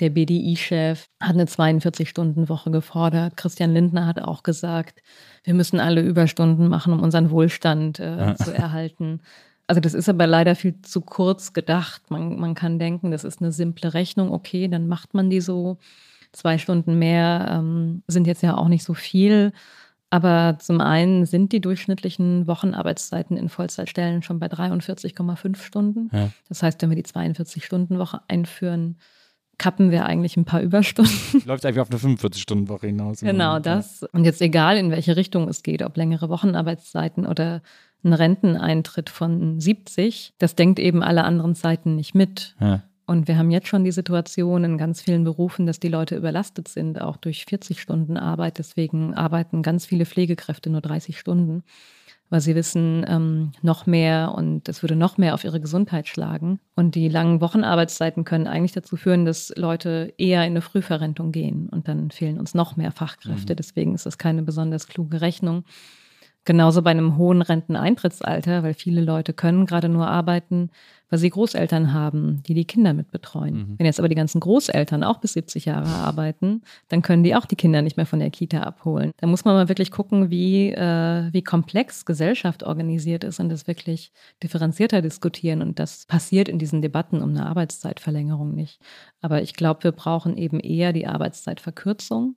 der BDI-Chef hat eine 42-Stunden-Woche gefordert. Christian Lindner hat auch gesagt, wir müssen alle Überstunden machen, um unseren Wohlstand äh, Ja. zu erhalten. Also das ist aber leider viel zu kurz gedacht. Man, man kann denken, das ist eine simple Rechnung, okay, dann macht man die so. Zwei Stunden mehr ähm, sind jetzt ja auch nicht so viel. Aber zum einen sind die durchschnittlichen Wochenarbeitszeiten in Vollzeitstellen schon bei 43,5 Stunden. Ja. Das heißt, wenn wir die 42-Stunden-Woche einführen, kappen wir eigentlich ein paar Überstunden. [LAUGHS] Läuft eigentlich auf eine 45-Stunden-Woche hinaus. Genau Ja. das. Und jetzt egal, in welche Richtung es geht, ob längere Wochenarbeitszeiten oder ein Renteneintritt von 70, das denkt eben alle anderen Zeiten nicht mit. Ja. Und wir haben jetzt schon die Situation in ganz vielen Berufen, dass die Leute überlastet sind, auch durch 40 Stunden Arbeit. Deswegen arbeiten ganz viele Pflegekräfte nur 30 Stunden, weil sie wissen, ähm, noch mehr und es würde noch mehr auf ihre Gesundheit schlagen. Und die langen Wochenarbeitszeiten können eigentlich dazu führen, dass Leute eher in eine Frühverrentung gehen. Und dann fehlen uns noch mehr Fachkräfte. Deswegen ist das keine besonders kluge Rechnung. Genauso bei einem hohen Renteneintrittsalter, weil viele Leute können gerade nur arbeiten, weil sie Großeltern haben, die die Kinder mitbetreuen. Mhm. Wenn jetzt aber die ganzen Großeltern auch bis 70 Jahre arbeiten, dann können die auch die Kinder nicht mehr von der Kita abholen. Da muss man mal wirklich gucken, wie, äh, wie komplex Gesellschaft organisiert ist und das wirklich differenzierter diskutieren. Und das passiert in diesen Debatten um eine Arbeitszeitverlängerung nicht. Aber ich glaube, wir brauchen eben eher die Arbeitszeitverkürzung.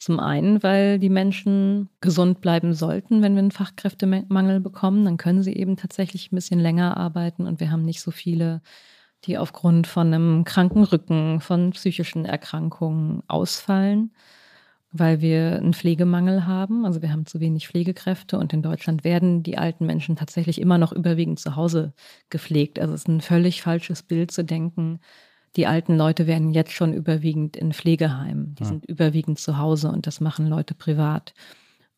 Zum einen, weil die Menschen gesund bleiben sollten, wenn wir einen Fachkräftemangel bekommen, dann können sie eben tatsächlich ein bisschen länger arbeiten und wir haben nicht so viele, die aufgrund von einem kranken Rücken, von psychischen Erkrankungen ausfallen, weil wir einen Pflegemangel haben. Also wir haben zu wenig Pflegekräfte und in Deutschland werden die alten Menschen tatsächlich immer noch überwiegend zu Hause gepflegt. Also es ist ein völlig falsches Bild zu denken, die alten Leute werden jetzt schon überwiegend in Pflegeheimen. Die Ja. sind überwiegend zu Hause und das machen Leute privat.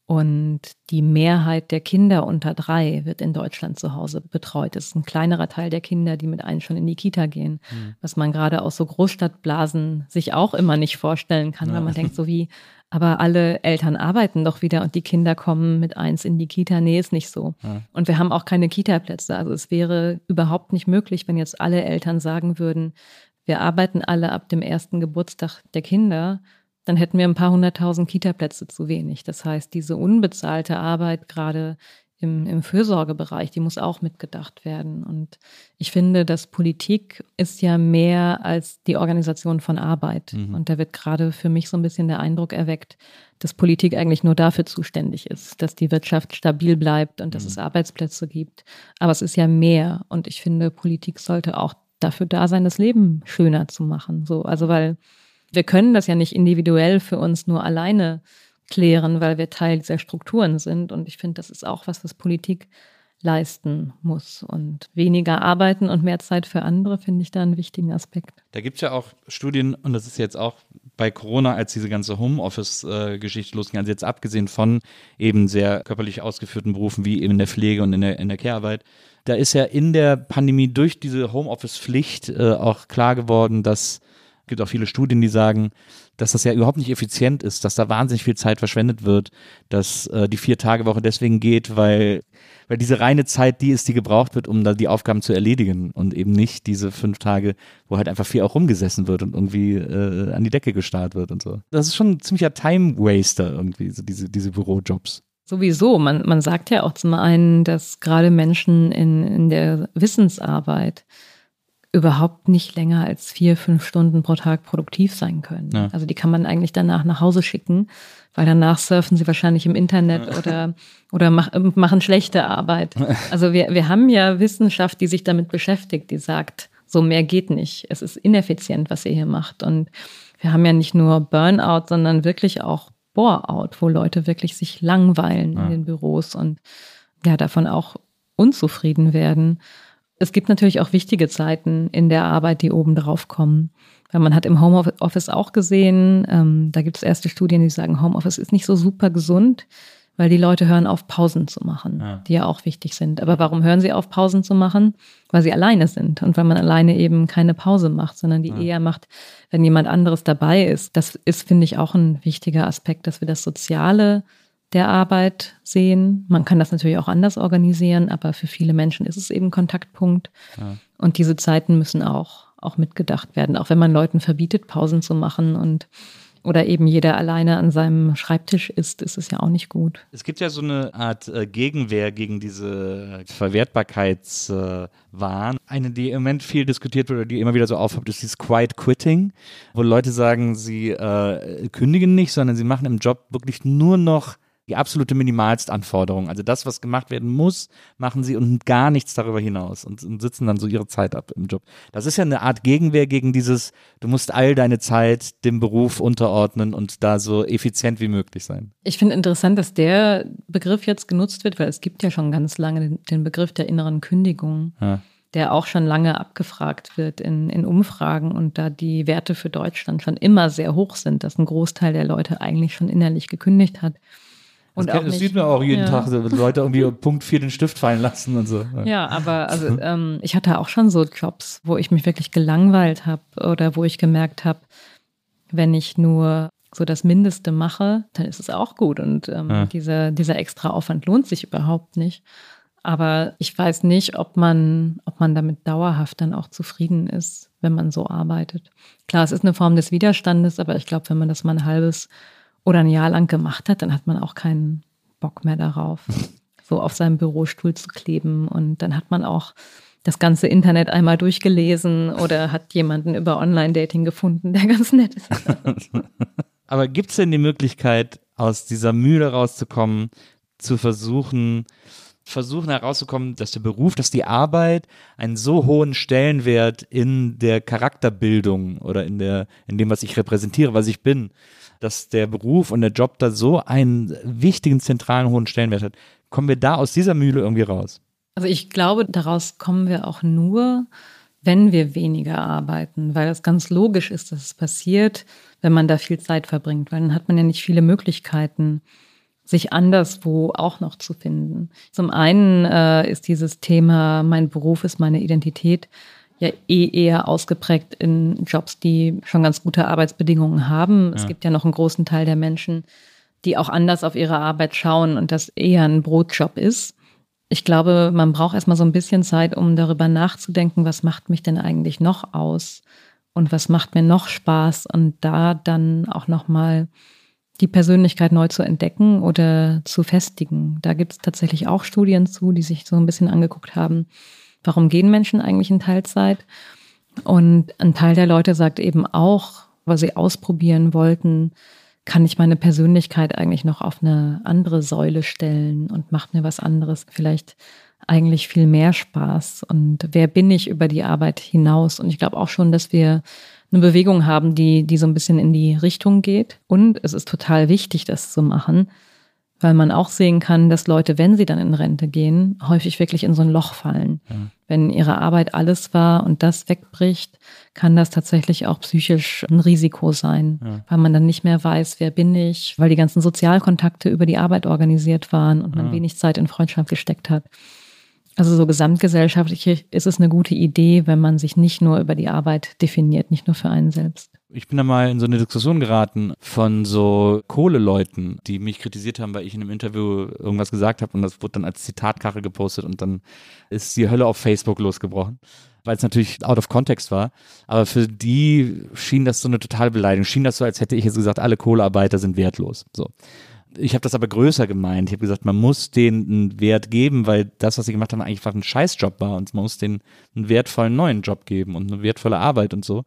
Und die Mehrheit der Kinder unter drei wird in Deutschland zu Hause betreut. Es ist ein kleinerer Teil der Kinder, die mit einem schon in die Kita gehen, was man gerade aus so Großstadtblasen sich auch immer nicht vorstellen kann, weil man denkt so wie, [LAUGHS] aber alle Eltern arbeiten doch wieder und die Kinder kommen mit eins in die Kita. Nee, ist nicht so. Und wir haben auch keine Kita-Plätze. Also es wäre überhaupt nicht möglich, wenn jetzt alle Eltern sagen würden, wir arbeiten alle ab dem ersten Geburtstag der Kinder, dann hätten wir ein paar hunderttausend Kita-Plätze zu wenig. Das heißt, diese unbezahlte Arbeit gerade im, im Fürsorgebereich, die muss auch mitgedacht werden. Und ich finde, dass Politik ist ja mehr als die Organisation von Arbeit. Mhm. Und da wird gerade für mich so ein bisschen der Eindruck erweckt, dass Politik eigentlich nur dafür zuständig ist, dass die Wirtschaft stabil bleibt und dass Mhm. es Arbeitsplätze gibt. Aber es ist ja mehr. Und ich finde, Politik sollte auch dafür da sein, das Leben schöner zu machen. So, also weil wir können das ja nicht individuell für uns nur alleine klären, weil wir Teil dieser Strukturen sind. Und ich finde, das ist auch was, was Politik leisten muss. Und weniger arbeiten und mehr Zeit für andere finde ich da einen wichtigen Aspekt. Da gibt es ja auch Studien, und das ist jetzt auch bei Corona, als diese ganze Homeoffice-Geschichte losging, also jetzt abgesehen von eben sehr körperlich ausgeführten Berufen wie eben in der Pflege und in der, in der Care-Arbeit, da ist ja in der Pandemie durch diese Homeoffice-Pflicht äh, auch klar geworden, dass es gibt auch viele Studien, die sagen, dass das ja überhaupt nicht effizient ist, dass da wahnsinnig viel Zeit verschwendet wird, dass äh, die Vier-Tage-Woche deswegen geht, weil, weil diese reine Zeit die ist, die gebraucht wird, um da die Aufgaben zu erledigen und eben nicht diese fünf Tage, wo halt einfach viel auch rumgesessen wird und irgendwie äh, an die Decke gestarrt wird und so. Das ist schon ein ziemlicher Time-Waster irgendwie, so diese, diese Bürojobs. Sowieso, man, man sagt ja auch zum einen, dass gerade Menschen in, in der Wissensarbeit überhaupt nicht länger als vier, fünf Stunden pro Tag produktiv sein können. Ja. Also die kann man eigentlich danach nach Hause schicken, weil danach surfen sie wahrscheinlich im Internet oder, oder mach, machen schlechte Arbeit. [LAUGHS] Also wir, wir haben ja Wissenschaft, die sich damit beschäftigt, die sagt, so mehr geht nicht. Es ist ineffizient, was ihr hier macht. Und wir haben ja nicht nur Burnout, sondern wirklich auch Bore-out, wo Leute wirklich sich langweilen Ja. in den Büros und ja, davon auch unzufrieden werden. Es gibt natürlich auch wichtige Zeiten in der Arbeit, die oben drauf kommen. Weil man hat im Homeoffice auch gesehen, ähm, da gibt es erste Studien, die sagen, Homeoffice ist nicht so super gesund, weil die Leute hören auf, Pausen zu machen, Ja. die ja auch wichtig sind. Aber warum hören sie auf, Pausen zu machen? Weil sie alleine sind und weil man alleine eben keine Pause macht, sondern die Ja. eher macht, wenn jemand anderes dabei ist. Das ist, finde ich, auch ein wichtiger Aspekt, dass wir das Soziale der Arbeit sehen. Man kann das natürlich auch anders organisieren, aber für viele Menschen ist es eben Kontaktpunkt. Ja. Und diese Zeiten müssen auch, auch mitgedacht werden, auch wenn man Leuten verbietet, Pausen zu machen und oder eben jeder alleine an seinem Schreibtisch ist, ist es ja auch nicht gut. Es gibt ja so eine Art äh, Gegenwehr gegen diese Verwertbarkeitswahn. Eine, die im Moment viel diskutiert wird oder die immer wieder so aufhört, ist dieses Quiet Quitting, wo Leute sagen, sie äh, kündigen nicht, sondern sie machen im Job wirklich nur noch die absolute Minimalstanforderung. Also das, was gemacht werden muss, machen sie und gar nichts darüber hinaus und, und sitzen dann so ihre Zeit ab im Job. Das ist ja eine Art Gegenwehr gegen dieses, du musst all deine Zeit dem Beruf unterordnen und da so effizient wie möglich sein. Ich finde interessant, dass der Begriff jetzt genutzt wird, weil es gibt ja schon ganz lange den, Begriff der inneren Kündigung. Ja. der auch schon lange abgefragt wird in, in Umfragen und da die Werte für Deutschland schon immer sehr hoch sind, dass ein Großteil der Leute eigentlich schon innerlich gekündigt hat. Und das, auch kennt- das sieht man auch jeden ja. Tag, so Leute irgendwie [LAUGHS] Punkt 4 den Stift fallen lassen und so. Ja, aber also ähm, ich hatte auch schon so Jobs, wo ich mich wirklich gelangweilt habe oder wo ich gemerkt habe, wenn ich nur so das Mindeste mache, dann ist es auch gut. Und ähm, Ja. dieser, dieser extra Aufwand lohnt sich überhaupt nicht. Aber ich weiß nicht, ob man, ob man damit dauerhaft dann auch zufrieden ist, wenn man so arbeitet. Klar, es ist eine Form des Widerstandes, aber ich glaube, wenn man das mal ein halbes oder ein Jahr lang gemacht hat, dann hat man auch keinen Bock mehr darauf, [LAUGHS] so auf seinem Bürostuhl zu kleben. Und dann hat man auch das ganze Internet einmal durchgelesen oder hat jemanden über Online-Dating gefunden, der ganz nett ist. [LAUGHS] Aber gibt es denn die Möglichkeit, aus dieser Mühle rauszukommen, zu versuchen, versuchen herauszukommen, dass der Beruf, dass die Arbeit einen so hohen Stellenwert in der Charakterbildung oder in der, in dem, was ich repräsentiere, was ich bin, dass der Beruf und der Job da so einen wichtigen, zentralen, hohen Stellenwert hat. Kommen wir da aus dieser Mühle irgendwie raus? Also ich glaube, daraus kommen wir auch nur, wenn wir weniger arbeiten, weil es ganz logisch ist, dass es passiert, wenn man da viel Zeit verbringt, weil dann hat man ja nicht viele Möglichkeiten, sich anderswo auch noch zu finden. Zum einen äh, ist dieses Thema, mein Beruf ist meine Identität, ja eh eher ausgeprägt in Jobs, die schon ganz gute Arbeitsbedingungen haben. Es gibt ja noch einen großen Teil der Menschen, die auch anders auf ihre Arbeit schauen und das eher ein Brotjob ist. Ich glaube, man braucht erstmal so ein bisschen Zeit, um darüber nachzudenken, was macht mich denn eigentlich noch aus und was macht mir noch Spaß und da dann auch nochmal die Persönlichkeit neu zu entdecken oder zu festigen. Da gibt es tatsächlich auch Studien zu, die sich so ein bisschen angeguckt haben, warum gehen Menschen eigentlich in Teilzeit? Und ein Teil der Leute sagt eben auch, weil sie ausprobieren wollten, kann ich meine Persönlichkeit eigentlich noch auf eine andere Säule stellen und macht mir was anderes vielleicht eigentlich viel mehr Spaß? Und wer bin ich über die Arbeit hinaus? Und ich glaube auch schon, dass wir eine Bewegung haben, die die so ein bisschen in die Richtung geht. Und es ist total wichtig, das zu machen, weil man auch sehen kann, dass Leute, wenn sie dann in Rente gehen, häufig wirklich in so ein Loch fallen. Wenn ihre Arbeit alles war und das wegbricht, kann das tatsächlich auch psychisch ein Risiko sein, weil man dann nicht mehr weiß, wer bin ich, weil die ganzen Sozialkontakte über die Arbeit organisiert waren und man wenig Zeit in Freundschaft gesteckt hat. Also so gesamtgesellschaftlich ist es eine gute Idee, wenn man sich nicht nur über die Arbeit definiert, nicht nur für einen selbst. Ich bin da mal in so eine Diskussion geraten von so Kohleleuten, die mich kritisiert haben, weil ich in einem Interview irgendwas gesagt habe und das wurde dann als Zitatkachel gepostet und dann ist die Hölle auf Facebook losgebrochen, weil es natürlich out of context war. Aber für die schien das so eine totale Beleidigung, schien das so, als hätte ich jetzt gesagt, alle Kohlearbeiter sind wertlos. So. Ich habe das aber größer gemeint. Ich habe gesagt, man muss denen einen Wert geben, weil das, was sie gemacht haben, einfach ein Scheißjob war und man muss denen einen wertvollen neuen Job geben und eine wertvolle Arbeit und so.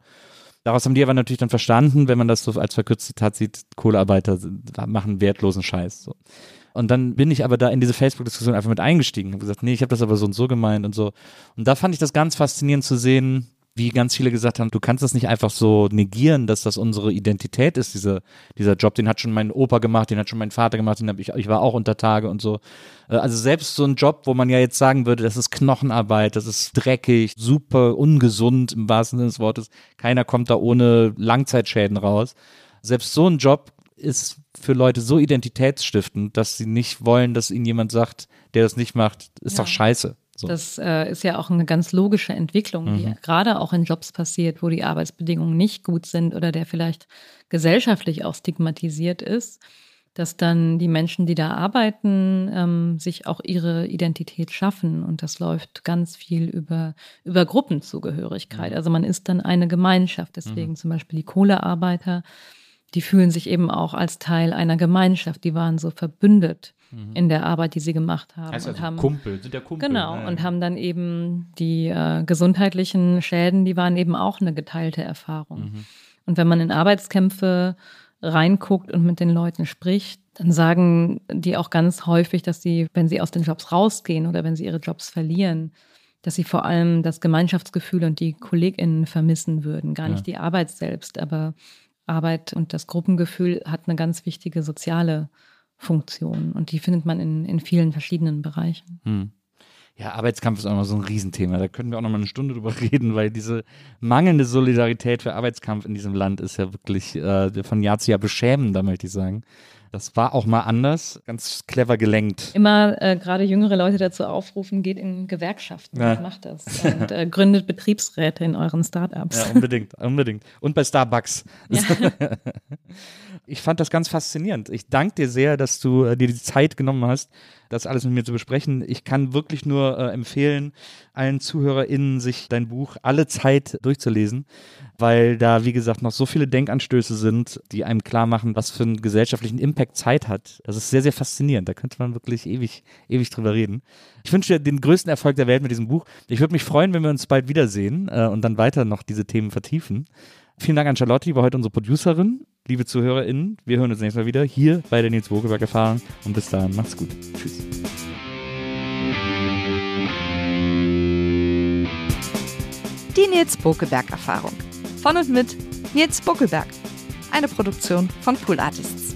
Daraus haben die aber natürlich dann verstanden, wenn man das so als verkürztes Zitat sieht, Kohlearbeiter machen wertlosen Scheiß. So. Und dann bin ich aber da in diese Facebook-Diskussion einfach mit eingestiegen. Habe gesagt, nee, ich habe das aber so und so gemeint und so. Und da fand ich das ganz faszinierend zu sehen, wie ganz viele gesagt haben, du kannst das nicht einfach so negieren, dass das unsere Identität ist, dieser, dieser Job. Den hat schon mein Opa gemacht, den hat schon mein Vater gemacht, den hab ich, ich war auch unter Tage und so. Äh, Also selbst so ein Job, wo man ja jetzt sagen würde, das ist Knochenarbeit, das ist dreckig, super ungesund im wahrsten Sinne des Wortes. Keiner kommt da ohne Langzeitschäden raus. Selbst so ein Job ist für Leute so identitätsstiftend, dass sie nicht wollen, dass ihnen jemand sagt, der das nicht macht, ist Ja. doch scheiße. So. Das äh, ist ja auch eine ganz logische Entwicklung, die gerade auch in Jobs passiert, wo die Arbeitsbedingungen nicht gut sind oder der vielleicht gesellschaftlich auch stigmatisiert ist, dass dann die Menschen, die da arbeiten, ähm, sich auch ihre Identität schaffen. Und das läuft ganz viel über, über Gruppenzugehörigkeit. Also man ist dann eine Gemeinschaft. Deswegen zum Beispiel die Kohlearbeiter, die fühlen sich eben auch als Teil einer Gemeinschaft. Die waren so verbündet in der Arbeit, die sie gemacht haben. heißt und also haben Kumpel, sind ja Kumpel. Genau, Ja, ja. und haben dann eben die äh, gesundheitlichen Schäden, die waren eben auch eine geteilte Erfahrung. Mhm. Und wenn man in Arbeitskämpfe reinguckt und mit den Leuten spricht, dann sagen die auch ganz häufig, dass sie, wenn sie aus den Jobs rausgehen oder wenn sie ihre Jobs verlieren, dass sie vor allem das Gemeinschaftsgefühl und die KollegInnen vermissen würden. Gar nicht die Arbeit selbst, aber Arbeit und das Gruppengefühl hat eine ganz wichtige soziale Funktion. Und die findet man in, in vielen verschiedenen Bereichen. Hm. Ja, Arbeitskampf ist auch immer so ein Riesenthema. Da können wir auch noch mal eine Stunde drüber [LAUGHS] reden, weil diese mangelnde Solidarität für Arbeitskampf in diesem Land ist ja wirklich äh, von Jahr zu Jahr beschämender, möchte ich sagen. Das war auch mal anders, ganz clever gelenkt. Immer äh, gerade jüngere Leute dazu aufrufen, geht in Gewerkschaften, Ja. macht das und äh, gründet Betriebsräte in euren Startups. Ja, unbedingt, unbedingt. Und bei Starbucks. [LAUGHS] Ich fand das ganz faszinierend. Ich danke dir sehr, dass du äh, dir die Zeit genommen hast, das alles mit mir zu besprechen. Ich kann wirklich nur äh, empfehlen, allen ZuhörerInnen, sich dein Buch alle Zeit durchzulesen, weil da, wie gesagt, noch so viele Denkanstöße sind, die einem klar machen, was für einen gesellschaftlichen Impact Zeit hat. Das ist sehr, sehr faszinierend. Da könnte man wirklich ewig, ewig drüber reden. Ich wünsche dir den größten Erfolg der Welt mit diesem Buch. Ich würde mich freuen, wenn wir uns bald wiedersehen äh, und dann weiter noch diese Themen vertiefen. Vielen Dank an Charlotte, die war heute unsere Producerin. Liebe ZuhörerInnen, wir hören uns nächstes Mal wieder hier bei der Nils Wogeberg Erfahrung. Und bis dahin, macht's gut. Tschüss. Die Nils Bokeberg Erfahrung. Von und mit Nils Bokeberg. Eine Produktion von Pool Artists.